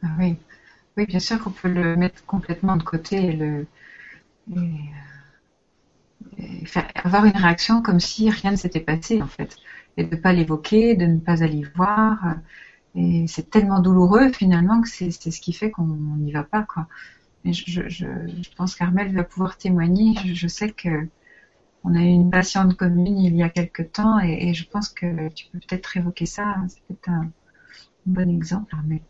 Ah oui. Oui, bien sûr qu'on peut le mettre complètement de côté et le faire, avoir une réaction comme si rien ne s'était passé en fait, et de ne pas l'évoquer, de ne pas aller voir. Et c'est tellement douloureux finalement que c'est ce qui fait qu'on n'y va pas quoi. Et je, pense qu'Armel va pouvoir témoigner. Je, sais que on a eu une patiente commune il y a quelque temps et, je pense que tu peux peut-être évoquer ça. C'est peut-être un, bon exemple, Armel.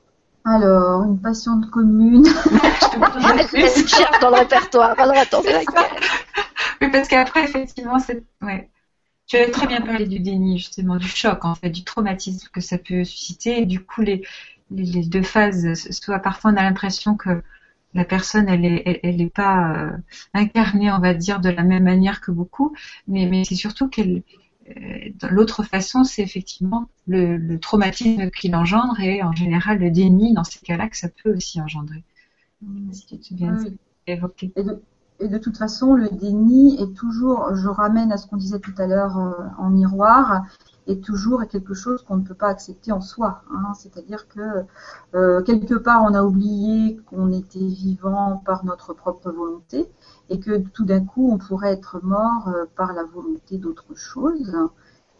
Alors, une patiente commune. (laughs) Elle cherche dans le répertoire. Alors, attends, Oui, parce qu'après, effectivement, c'est. Ouais. Tu as très bien parlé du déni, justement, du choc, en fait, du traumatisme que ça peut susciter. Et du coup, les, les, deux phases, soit parfois on a l'impression que la personne, elle est, elle, est pas euh, incarnée, on va dire, de la même manière que beaucoup, mais, mais c'est surtout qu'elle l'autre façon, c'est effectivement le, traumatisme qu'il engendre et en général le déni dans ces cas-là que ça peut aussi engendrer. Si tu te bien évoqué. et de toute façon, le déni est toujours, je ramène à ce qu'on disait tout à l'heure euh, en miroir, est toujours quelque chose qu'on ne peut pas accepter en soi. Hein. C'est-à-dire que euh, quelque part, on a oublié qu'on était vivant par notre propre volonté et que tout d'un coup, on pourrait être mort euh, par la volonté d'autre chose.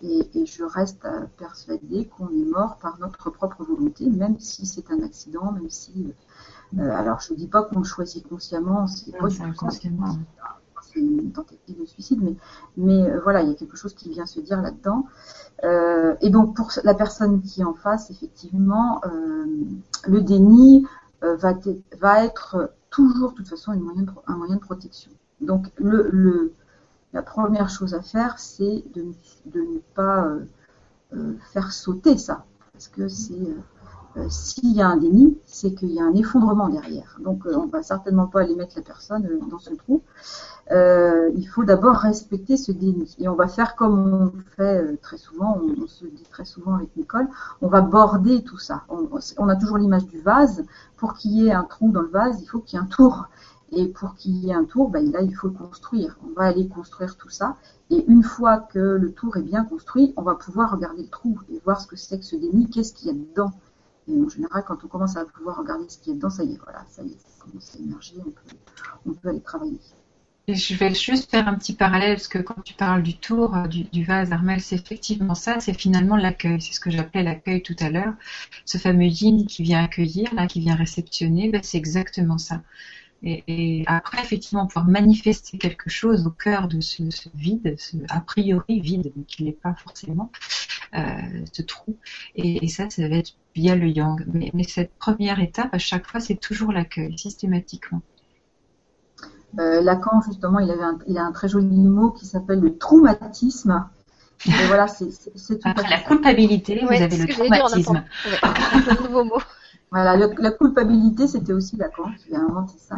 Et, et, je reste persuadée qu'on est mort par notre propre volonté, même si c'est un accident, même si euh, alors, je ne dis pas qu'on le choisit consciemment, c'est pas inconsciemment. C'est une tentative de suicide, mais, mais euh, voilà, il y a quelque chose qui vient se dire là-dedans. Euh, et donc, pour la personne qui est en face, effectivement, le déni va, va, être toujours, de toute façon, un moyen de, protection. Donc, la première chose à faire, c'est de, de, ne pas faire sauter ça, parce que c'est euh, s'il y a un déni, c'est qu'il y a un effondrement derrière. Donc euh, on va certainement pas aller mettre la personne euh, dans ce trou. il faut d'abord respecter ce déni. Et on va faire comme on fait très souvent, on, se dit très souvent avec Nicole, on va border tout ça. On, a toujours l'image du vase. Pour qu'il y ait un trou dans le vase, il faut qu'il y ait un tour. Et pour qu'il y ait un tour, ben là, il faut le construire. On va aller construire tout ça. Et une fois que le tour est bien construit, on va pouvoir regarder le trou et voir ce que c'est que ce déni, qu'est-ce qu'il y a dedans. Et en général, quand on commence à pouvoir regarder ce qui est dedans, ça y est, voilà, ça y est, ça commence à émerger, on peut, aller travailler. Je vais juste faire un petit parallèle, parce que quand tu parles du tour, euh, du, vase, Armel, c'est effectivement ça, c'est finalement l'accueil. C'est ce que j'appelais l'accueil tout à l'heure. Ce fameux yin qui vient accueillir, là, qui vient réceptionner, ben, c'est exactement ça. Et, après, effectivement, pouvoir manifester quelque chose au cœur de ce, vide, ce a priori vide, mais qui n'est pas forcément, ce trou. Et, ça, ça va être via le yang. Mais, cette première étape, à chaque fois, c'est toujours l'accueil, systématiquement. Euh, Lacan, justement, il, avait un, il a un très joli mot qui s'appelle le traumatisme. Et (laughs) voilà, c'est Après la culpabilité, vous avez le traumatisme. (laughs) un nouveau mot. Voilà, la culpabilité, c'était aussi Lacan qui a inventé ça.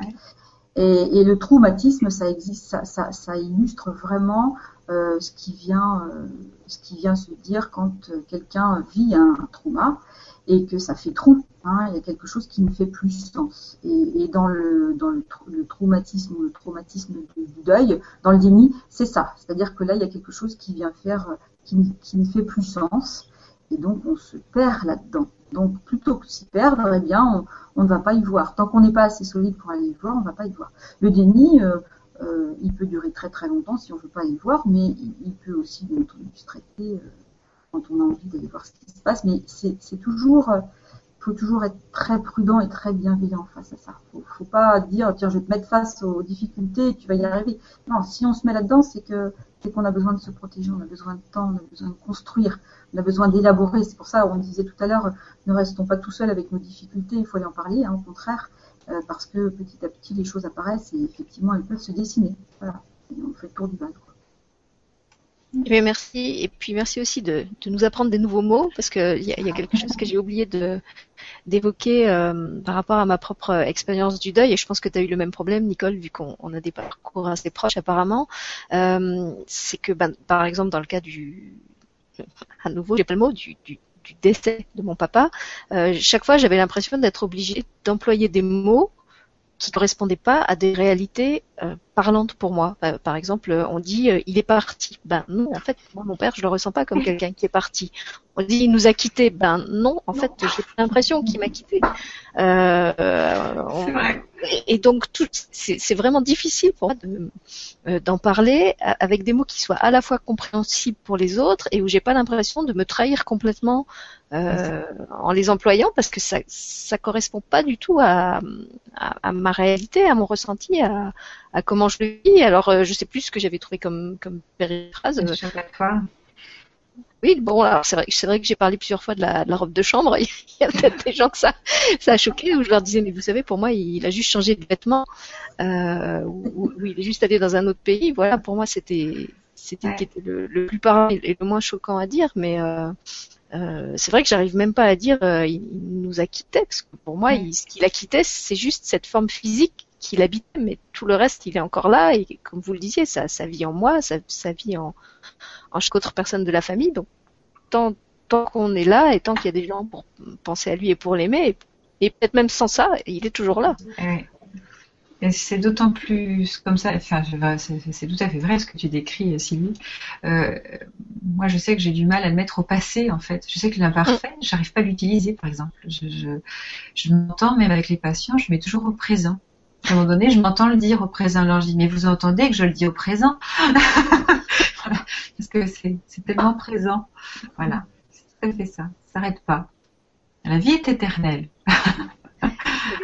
Et, le traumatisme, ça existe, ça, ça, illustre vraiment euh, ce qui vient, euh, ce qui vient se dire quand euh, quelqu'un vit un, trauma et que ça fait trou. Hein, il y a quelque chose qui ne fait plus sens. Et, dans le dans le, traumatisme ou le traumatisme du, deuil, dans le déni, c'est ça. C'est-à-dire que là, il y a quelque chose qui vient faire, qui, qui ne fait plus sens. Et donc, on se perd là-dedans. Donc, plutôt que s'y perdre, eh bien, on, ne va pas y voir. Tant qu'on n'est pas assez solide pour aller y voir, on ne va pas y voir. Le déni, euh, euh, il peut durer très très longtemps si on ne veut pas y voir, mais il, peut aussi nous traiter euh, quand on a envie d'aller voir ce qui se passe. Mais c'est toujours, faut toujours être très prudent et très bienveillant face à ça. Faut, faut pas dire tiens je vais te mettre face aux difficultés, tu vas y arriver. Non, si on se met là-dedans, c'est que c'est qu'on a besoin de se protéger, on a besoin de temps, on a besoin de construire, on a besoin d'élaborer. C'est pour ça, on disait tout à l'heure, ne restons pas tout seuls avec nos difficultés, il faut aller en parler, hein, au contraire, euh, parce que petit à petit, les choses apparaissent et effectivement, elles peuvent se dessiner. Voilà, on fait le tour du bal. Eh merci. Et puis merci aussi de, nous apprendre des nouveaux mots, parce qu'il y, y, a quelque chose que j'ai oublié de d'évoquer euh, par rapport à ma propre expérience du deuil, et je pense que tu as eu le même problème, Nicole, vu qu'on a des parcours assez proches apparemment. Euh, c'est que, ben, par exemple, dans le cas du... À nouveau, j'ai pas le mot, du, du, décès de mon papa, euh, chaque fois j'avais l'impression d'être obligée d'employer des mots qui ne correspondaient pas à des réalités euh, parlantes pour moi. Euh, par exemple, on dit euh, il est parti. Ben non, en fait, moi mon père, je le ressens pas comme (laughs) quelqu'un qui est parti. On dit il nous a quittés. Ben non, en fait, j'ai l'impression qu'il m'a quitté. Et donc c'est vraiment difficile pour moi d'en parler avec des mots qui soient à la fois compréhensibles pour les autres et où j'ai pas l'impression de me trahir complètement euh, en les employant parce que ça ça correspond pas du tout à, ma réalité, à mon ressenti, à, à comment je le vis. Alors euh, je sais plus ce que j'avais trouvé comme comme périphrase. Oui, bon, alors c'est vrai, c'est vrai que j'ai parlé plusieurs fois de la, de la, robe de chambre. (laughs) Il y a peut-être des gens que ça, ça a choqué, où je leur disais, mais vous savez, pour moi, il, a juste changé de vêtements, euh, ou, il est juste allé dans un autre pays. Voilà, pour moi, c'était, c'était qui était le, le, plus parlant et le moins choquant à dire, mais euh, euh, c'est vrai que j'arrive même pas à dire il, nous a quittés parce que pour moi il, ce qu'il a quitté c'est juste cette forme physique qu'il habitait mais tout le reste il est encore là et comme vous le disiez ça, ça vit en moi ça, ça vit en, en chaque autre personne de la famille donc tant, tant qu'on est là et tant qu'il y a des gens pour penser à lui et pour l'aimer et, peut-être même sans ça il est toujours là Et c'est d'autant plus comme ça, enfin, c'est tout à fait vrai ce que tu décris, Sylvie. Euh, moi, je sais que j'ai du mal à le mettre au passé, en fait. Je sais que l'imparfait, mm. j'arrive pas à l'utiliser, par exemple. Je, je, je m'entends, même avec les patients, je mets toujours au présent. À un moment donné, je m'entends le dire au présent. Alors je dis, mais vous entendez que je le dis au présent? (laughs) Parce que c'est tellement présent. Voilà, c'est tout à fait ça. Ça s'arrête pas. La vie est éternelle.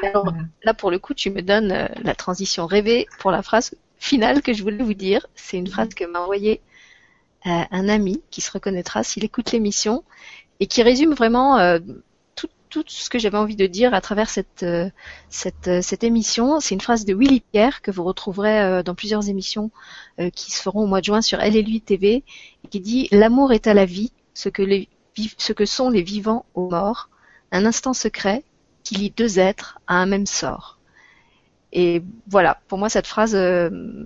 Alors, là, pour le coup, tu me donnes euh, la transition rêvée pour la phrase finale que je voulais vous dire. C'est une phrase que m'a envoyée euh, un ami qui se reconnaîtra s'il écoute l'émission et qui résume vraiment euh, tout, ce que j'avais envie de dire à travers cette, cette, cette émission. C'est une phrase de Willy Pierre que vous retrouverez dans plusieurs émissions qui se feront au mois de juin sur Elle TV qui dit L'amour est à la vie ce que, sont les vivants aux morts, un instant secret qui lie deux êtres à un même sort. Et voilà, pour moi cette phrase, euh,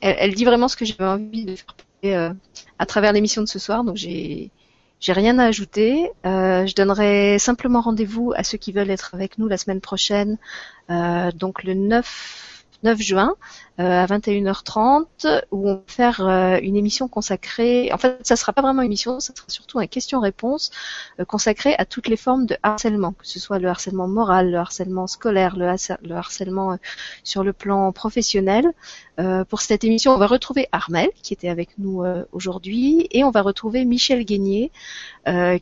elle, dit vraiment ce que j'avais envie de faire euh, à travers l'émission de ce soir. Donc j'ai j'ai rien à ajouter. Euh, je donnerai simplement rendez-vous à ceux qui veulent être avec nous la semaine prochaine, donc le 9 9 juin euh, à 21h30 où on va faire euh, une émission consacrée. En fait, ça sera pas vraiment une émission, ça sera surtout un question-réponse euh, consacré à toutes les formes de harcèlement, que ce soit le harcèlement moral, le harcèlement scolaire, le, harcèlement sur le plan professionnel. pour cette émission, on va retrouver Armel qui était avec nous aujourd'hui et on va retrouver Michel Guénier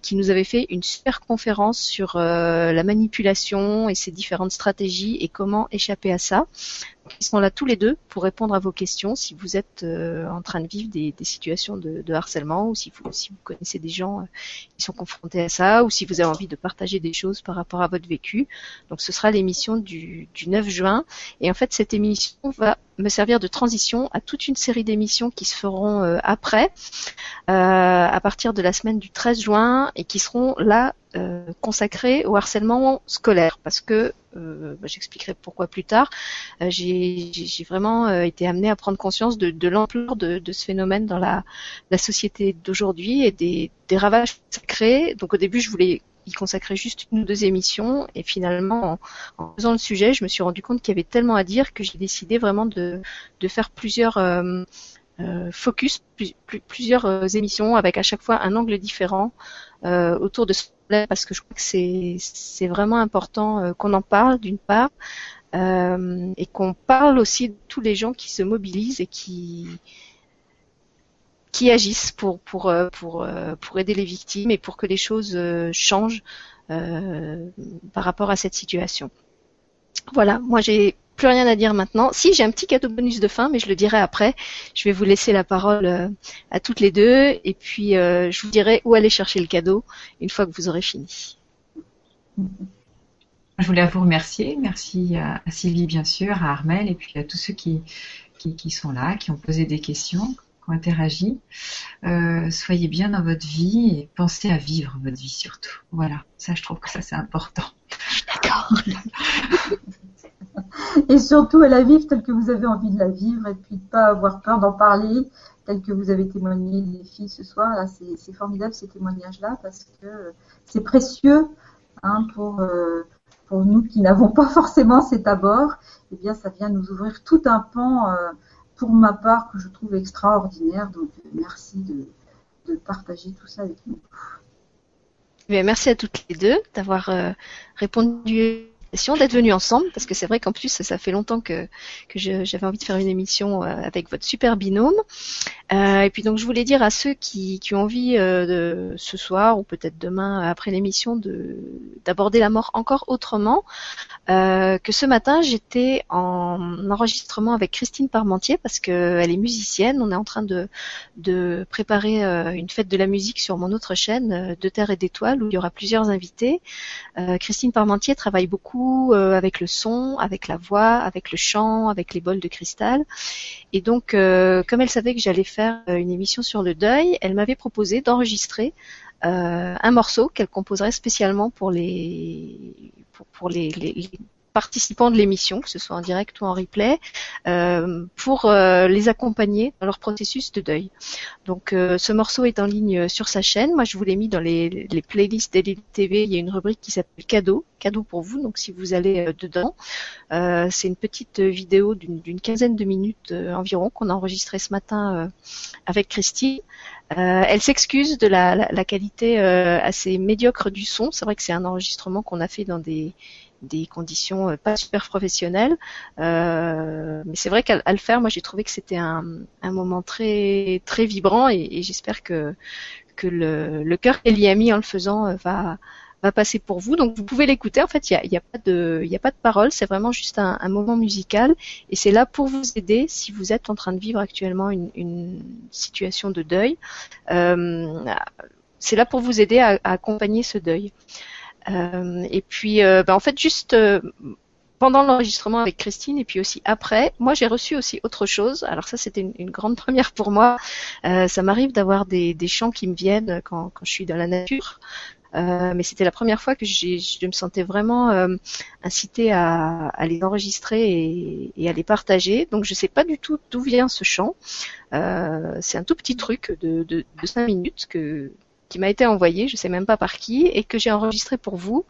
qui nous avait fait une super conférence sur la manipulation et ses différentes stratégies et comment échapper à ça. Ils sont là tous les deux pour répondre à vos questions si vous êtes euh, en train de vivre des, situations de, harcèlement ou si vous, si vous connaissez des gens euh, qui sont confrontés à ça ou si vous avez envie de partager des choses par rapport à votre vécu. Donc ce sera l'émission du, du 9 juin. Et en fait, cette émission va me servir de transition à toute une série d'émissions qui se feront euh, après, euh, à partir de la semaine du 13 juin, et qui seront là euh, consacrées au harcèlement scolaire, parce que bah, j'expliquerai pourquoi plus tard. J'ai vraiment été amenée à prendre conscience de, l'ampleur de, ce phénomène dans la, société d'aujourd'hui et des, ravages crée. Donc au début, je voulais y consacrer juste une ou deux émissions. Et finalement, en, faisant le sujet, je me suis rendu compte qu'il y avait tellement à dire que j'ai décidé vraiment de, faire plusieurs euh, euh, focus, plusieurs euh, émissions avec à chaque fois un angle différent autour de ce problème parce que je crois que c'est, c'est vraiment important qu'on en parle d'une part. et qu'on parle aussi de tous les gens qui se mobilisent et qui, qui agissent pour pour euh, pour euh, pour aider les victimes et pour que les choses euh, changent par rapport à cette situation. Voilà, moi j'ai plus rien à dire maintenant. Si j'ai un petit cadeau bonus de fin, mais je le dirai après. Je vais vous laisser la parole à toutes les deux et puis je vous dirai où aller chercher le cadeau une fois que vous aurez fini. Je voulais vous remercier. Merci à, Sylvie bien sûr, à Armel et puis à tous ceux qui, qui, qui sont là, qui ont posé des questions interagit. Euh, soyez bien dans votre vie et pensez à vivre votre vie surtout. Voilà, ça je trouve que ça c'est important. D'accord. (laughs) (laughs) et surtout à la vivre telle que vous avez envie de la vivre et puis de pas avoir peur d'en parler tel que vous avez témoigné les filles ce soir. Là, c'est formidable ces témoignages-là parce que c'est précieux hein, pour euh, pour nous qui n'avons pas forcément cet abord. Eh bien, ça vient nous ouvrir tout un pan. Euh, pour ma part, que je trouve extraordinaire. Donc, merci de, partager tout ça avec nous. Eh merci à toutes les deux d'avoir euh, répondu d'être venus ensemble parce que c'est vrai qu'en plus ça fait longtemps que, que j'avais envie de faire une émission euh, avec votre super binôme. Euh, et puis donc je voulais dire à ceux qui, qui ont envie euh, de, ce soir ou peut-être demain après l'émission de d'aborder la mort encore autrement. Euh, que ce matin j'étais en enregistrement avec Christine Parmentier parce qu'elle est musicienne. On est en train de, de préparer une fête de la musique sur mon autre chaîne de Terre et d'étoiles où il y aura plusieurs invités. Christine Parmentier travaille beaucoup euh, avec le son, avec la voix, avec le chant, avec les bols de cristal. Et donc, euh, comme elle savait que j'allais faire euh, une émission sur le deuil, elle m'avait proposé d'enregistrer un morceau qu'elle composerait spécialement pour les pour, les, participants de l'émission, que ce soit en direct ou en replay, pour les accompagner dans leur processus de deuil. Donc ce morceau est en ligne sur sa chaîne. Moi, je vous l'ai mis dans les, playlists d'Elite TV. Il y a une rubrique qui s'appelle cadeau, cadeau pour vous. Donc si vous allez dedans, c'est une petite vidéo d'une quinzaine de minutes environ qu'on a enregistrée ce matin avec Christy. Euh, elle s'excuse de la, qualité euh, assez médiocre du son. C'est vrai que c'est un enregistrement qu'on a fait dans des, conditions euh, pas super professionnelles, mais c'est vrai qu'à le faire, moi j'ai trouvé que c'était un, moment très très vibrant et, j'espère que que le, le cœur qu'elle y a mis en le faisant va va passer pour vous. Donc vous pouvez l'écouter. En fait, il n'y a, pas de, il a pas de parole. C'est vraiment juste un, moment musical et c'est là pour vous aider si vous êtes en train de vivre actuellement une, situation de deuil. Euh, c'est là pour vous aider à, accompagner ce deuil. Euh, et puis, euh, ben, en fait, juste pendant l'enregistrement avec Christine et puis aussi après, moi j'ai reçu aussi autre chose. Alors ça c'était une, grande première pour moi. ça m'arrive d'avoir des, chants qui me viennent quand, je suis dans la nature. Euh, mais c'était la première fois que je me sentais vraiment euh, incitée à, les enregistrer et, à les partager. Donc je ne sais pas du tout d'où vient ce chant. Euh, c'est un tout petit truc de, de, de 5 minutes que, qui m'a été envoyé, je sais même pas par qui, et que j'ai enregistré pour vous.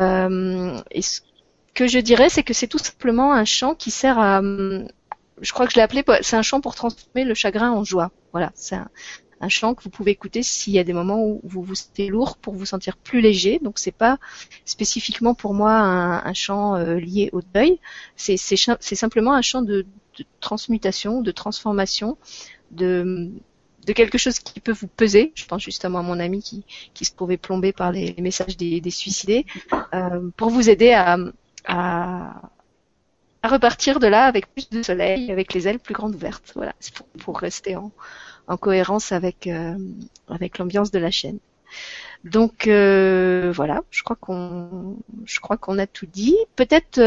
Euh, et ce que je dirais, c'est que c'est tout simplement un chant qui sert à, je crois que je l'ai appelé, c'est un chant pour transformer le chagrin en joie. Voilà, c'est un, chant que vous pouvez écouter s'il y a des moments où vous vous sentez lourd pour vous sentir plus léger. Donc c'est pas spécifiquement pour moi un, chant euh, lié au deuil. C'est simplement un chant de, transmutation, de transformation, de de quelque chose qui peut vous peser. Je pense justement à mon ami qui, se trouvait plombé par les, messages des, suicidés, euh, pour vous aider à, repartir de là avec plus de soleil, avec les ailes plus grandes ouvertes. Voilà, pour, rester en, en cohérence avec euh, avec l'ambiance de la chaîne. Donc euh, voilà, je crois qu'on je crois qu'on a tout dit. Peut-être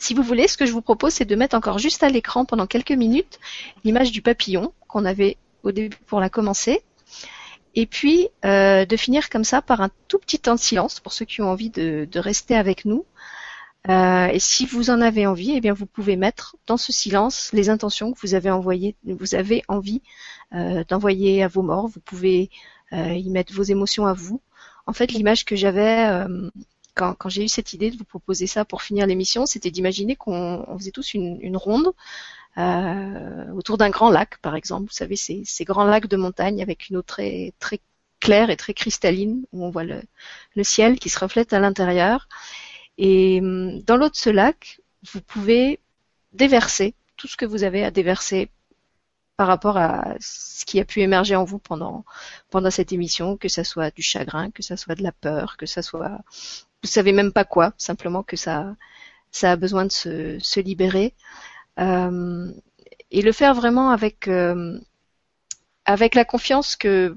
si vous voulez, ce que je vous propose, c'est de mettre encore juste à l'écran pendant quelques minutes l'image du papillon qu'on avait au début pour la commencer. Et puis de finir comme ça par un tout petit temps de silence pour ceux qui ont envie de, rester avec nous euh, et si vous en avez envie, eh bien vous pouvez mettre dans ce silence les intentions que vous avez envoyées, vous avez envie euh, d'envoyer à vos morts. Vous pouvez euh, y mettre vos émotions à vous. En fait, l'image que j'avais quand, j'ai eu cette idée de vous proposer ça pour finir l'émission, c'était d'imaginer qu'on faisait tous une, ronde autour d'un grand lac, par exemple. Vous savez, ces, grands lacs de montagne avec une eau très claire et très cristalline où on voit le, le ciel qui se reflète à l'intérieur. Et hum, dans l'eau de ce lac, vous pouvez déverser tout ce que vous avez à déverser par rapport à ce qui a pu émerger en vous pendant pendant cette émission, que ça soit du chagrin, que ça soit de la peur, que ça soit vous savez même pas quoi, simplement que ça ça a besoin de se, se libérer euh, et le faire vraiment avec euh, avec la confiance que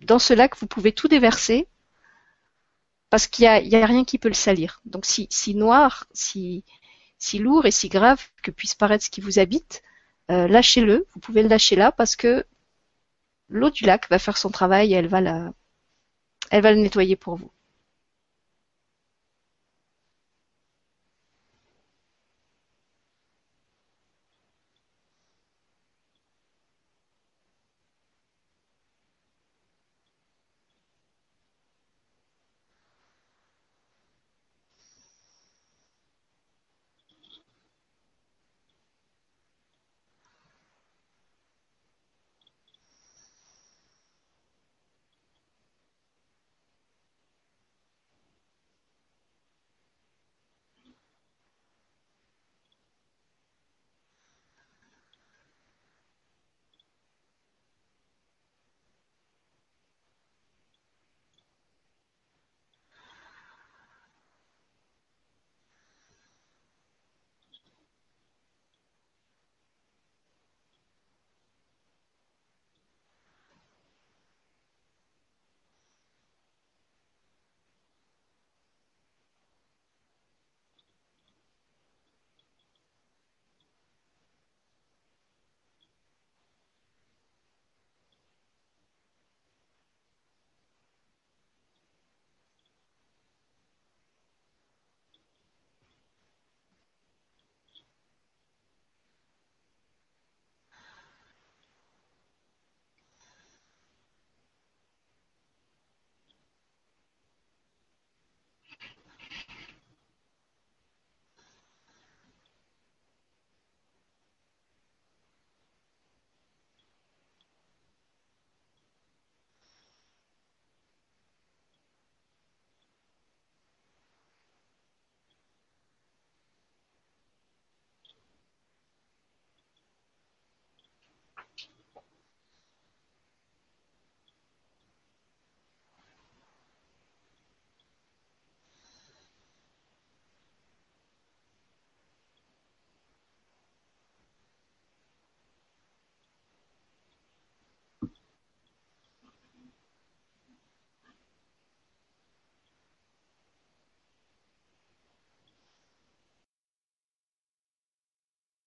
dans ce lac vous pouvez tout déverser parce qu'il y a, y a, rien qui peut le salir. Donc si, si noir, si, si lourd et si grave que puisse paraître ce qui vous habite, euh, lâchez-le. Vous pouvez le lâcher là parce que l'eau du lac va faire son travail et elle va la, elle va le nettoyer pour vous.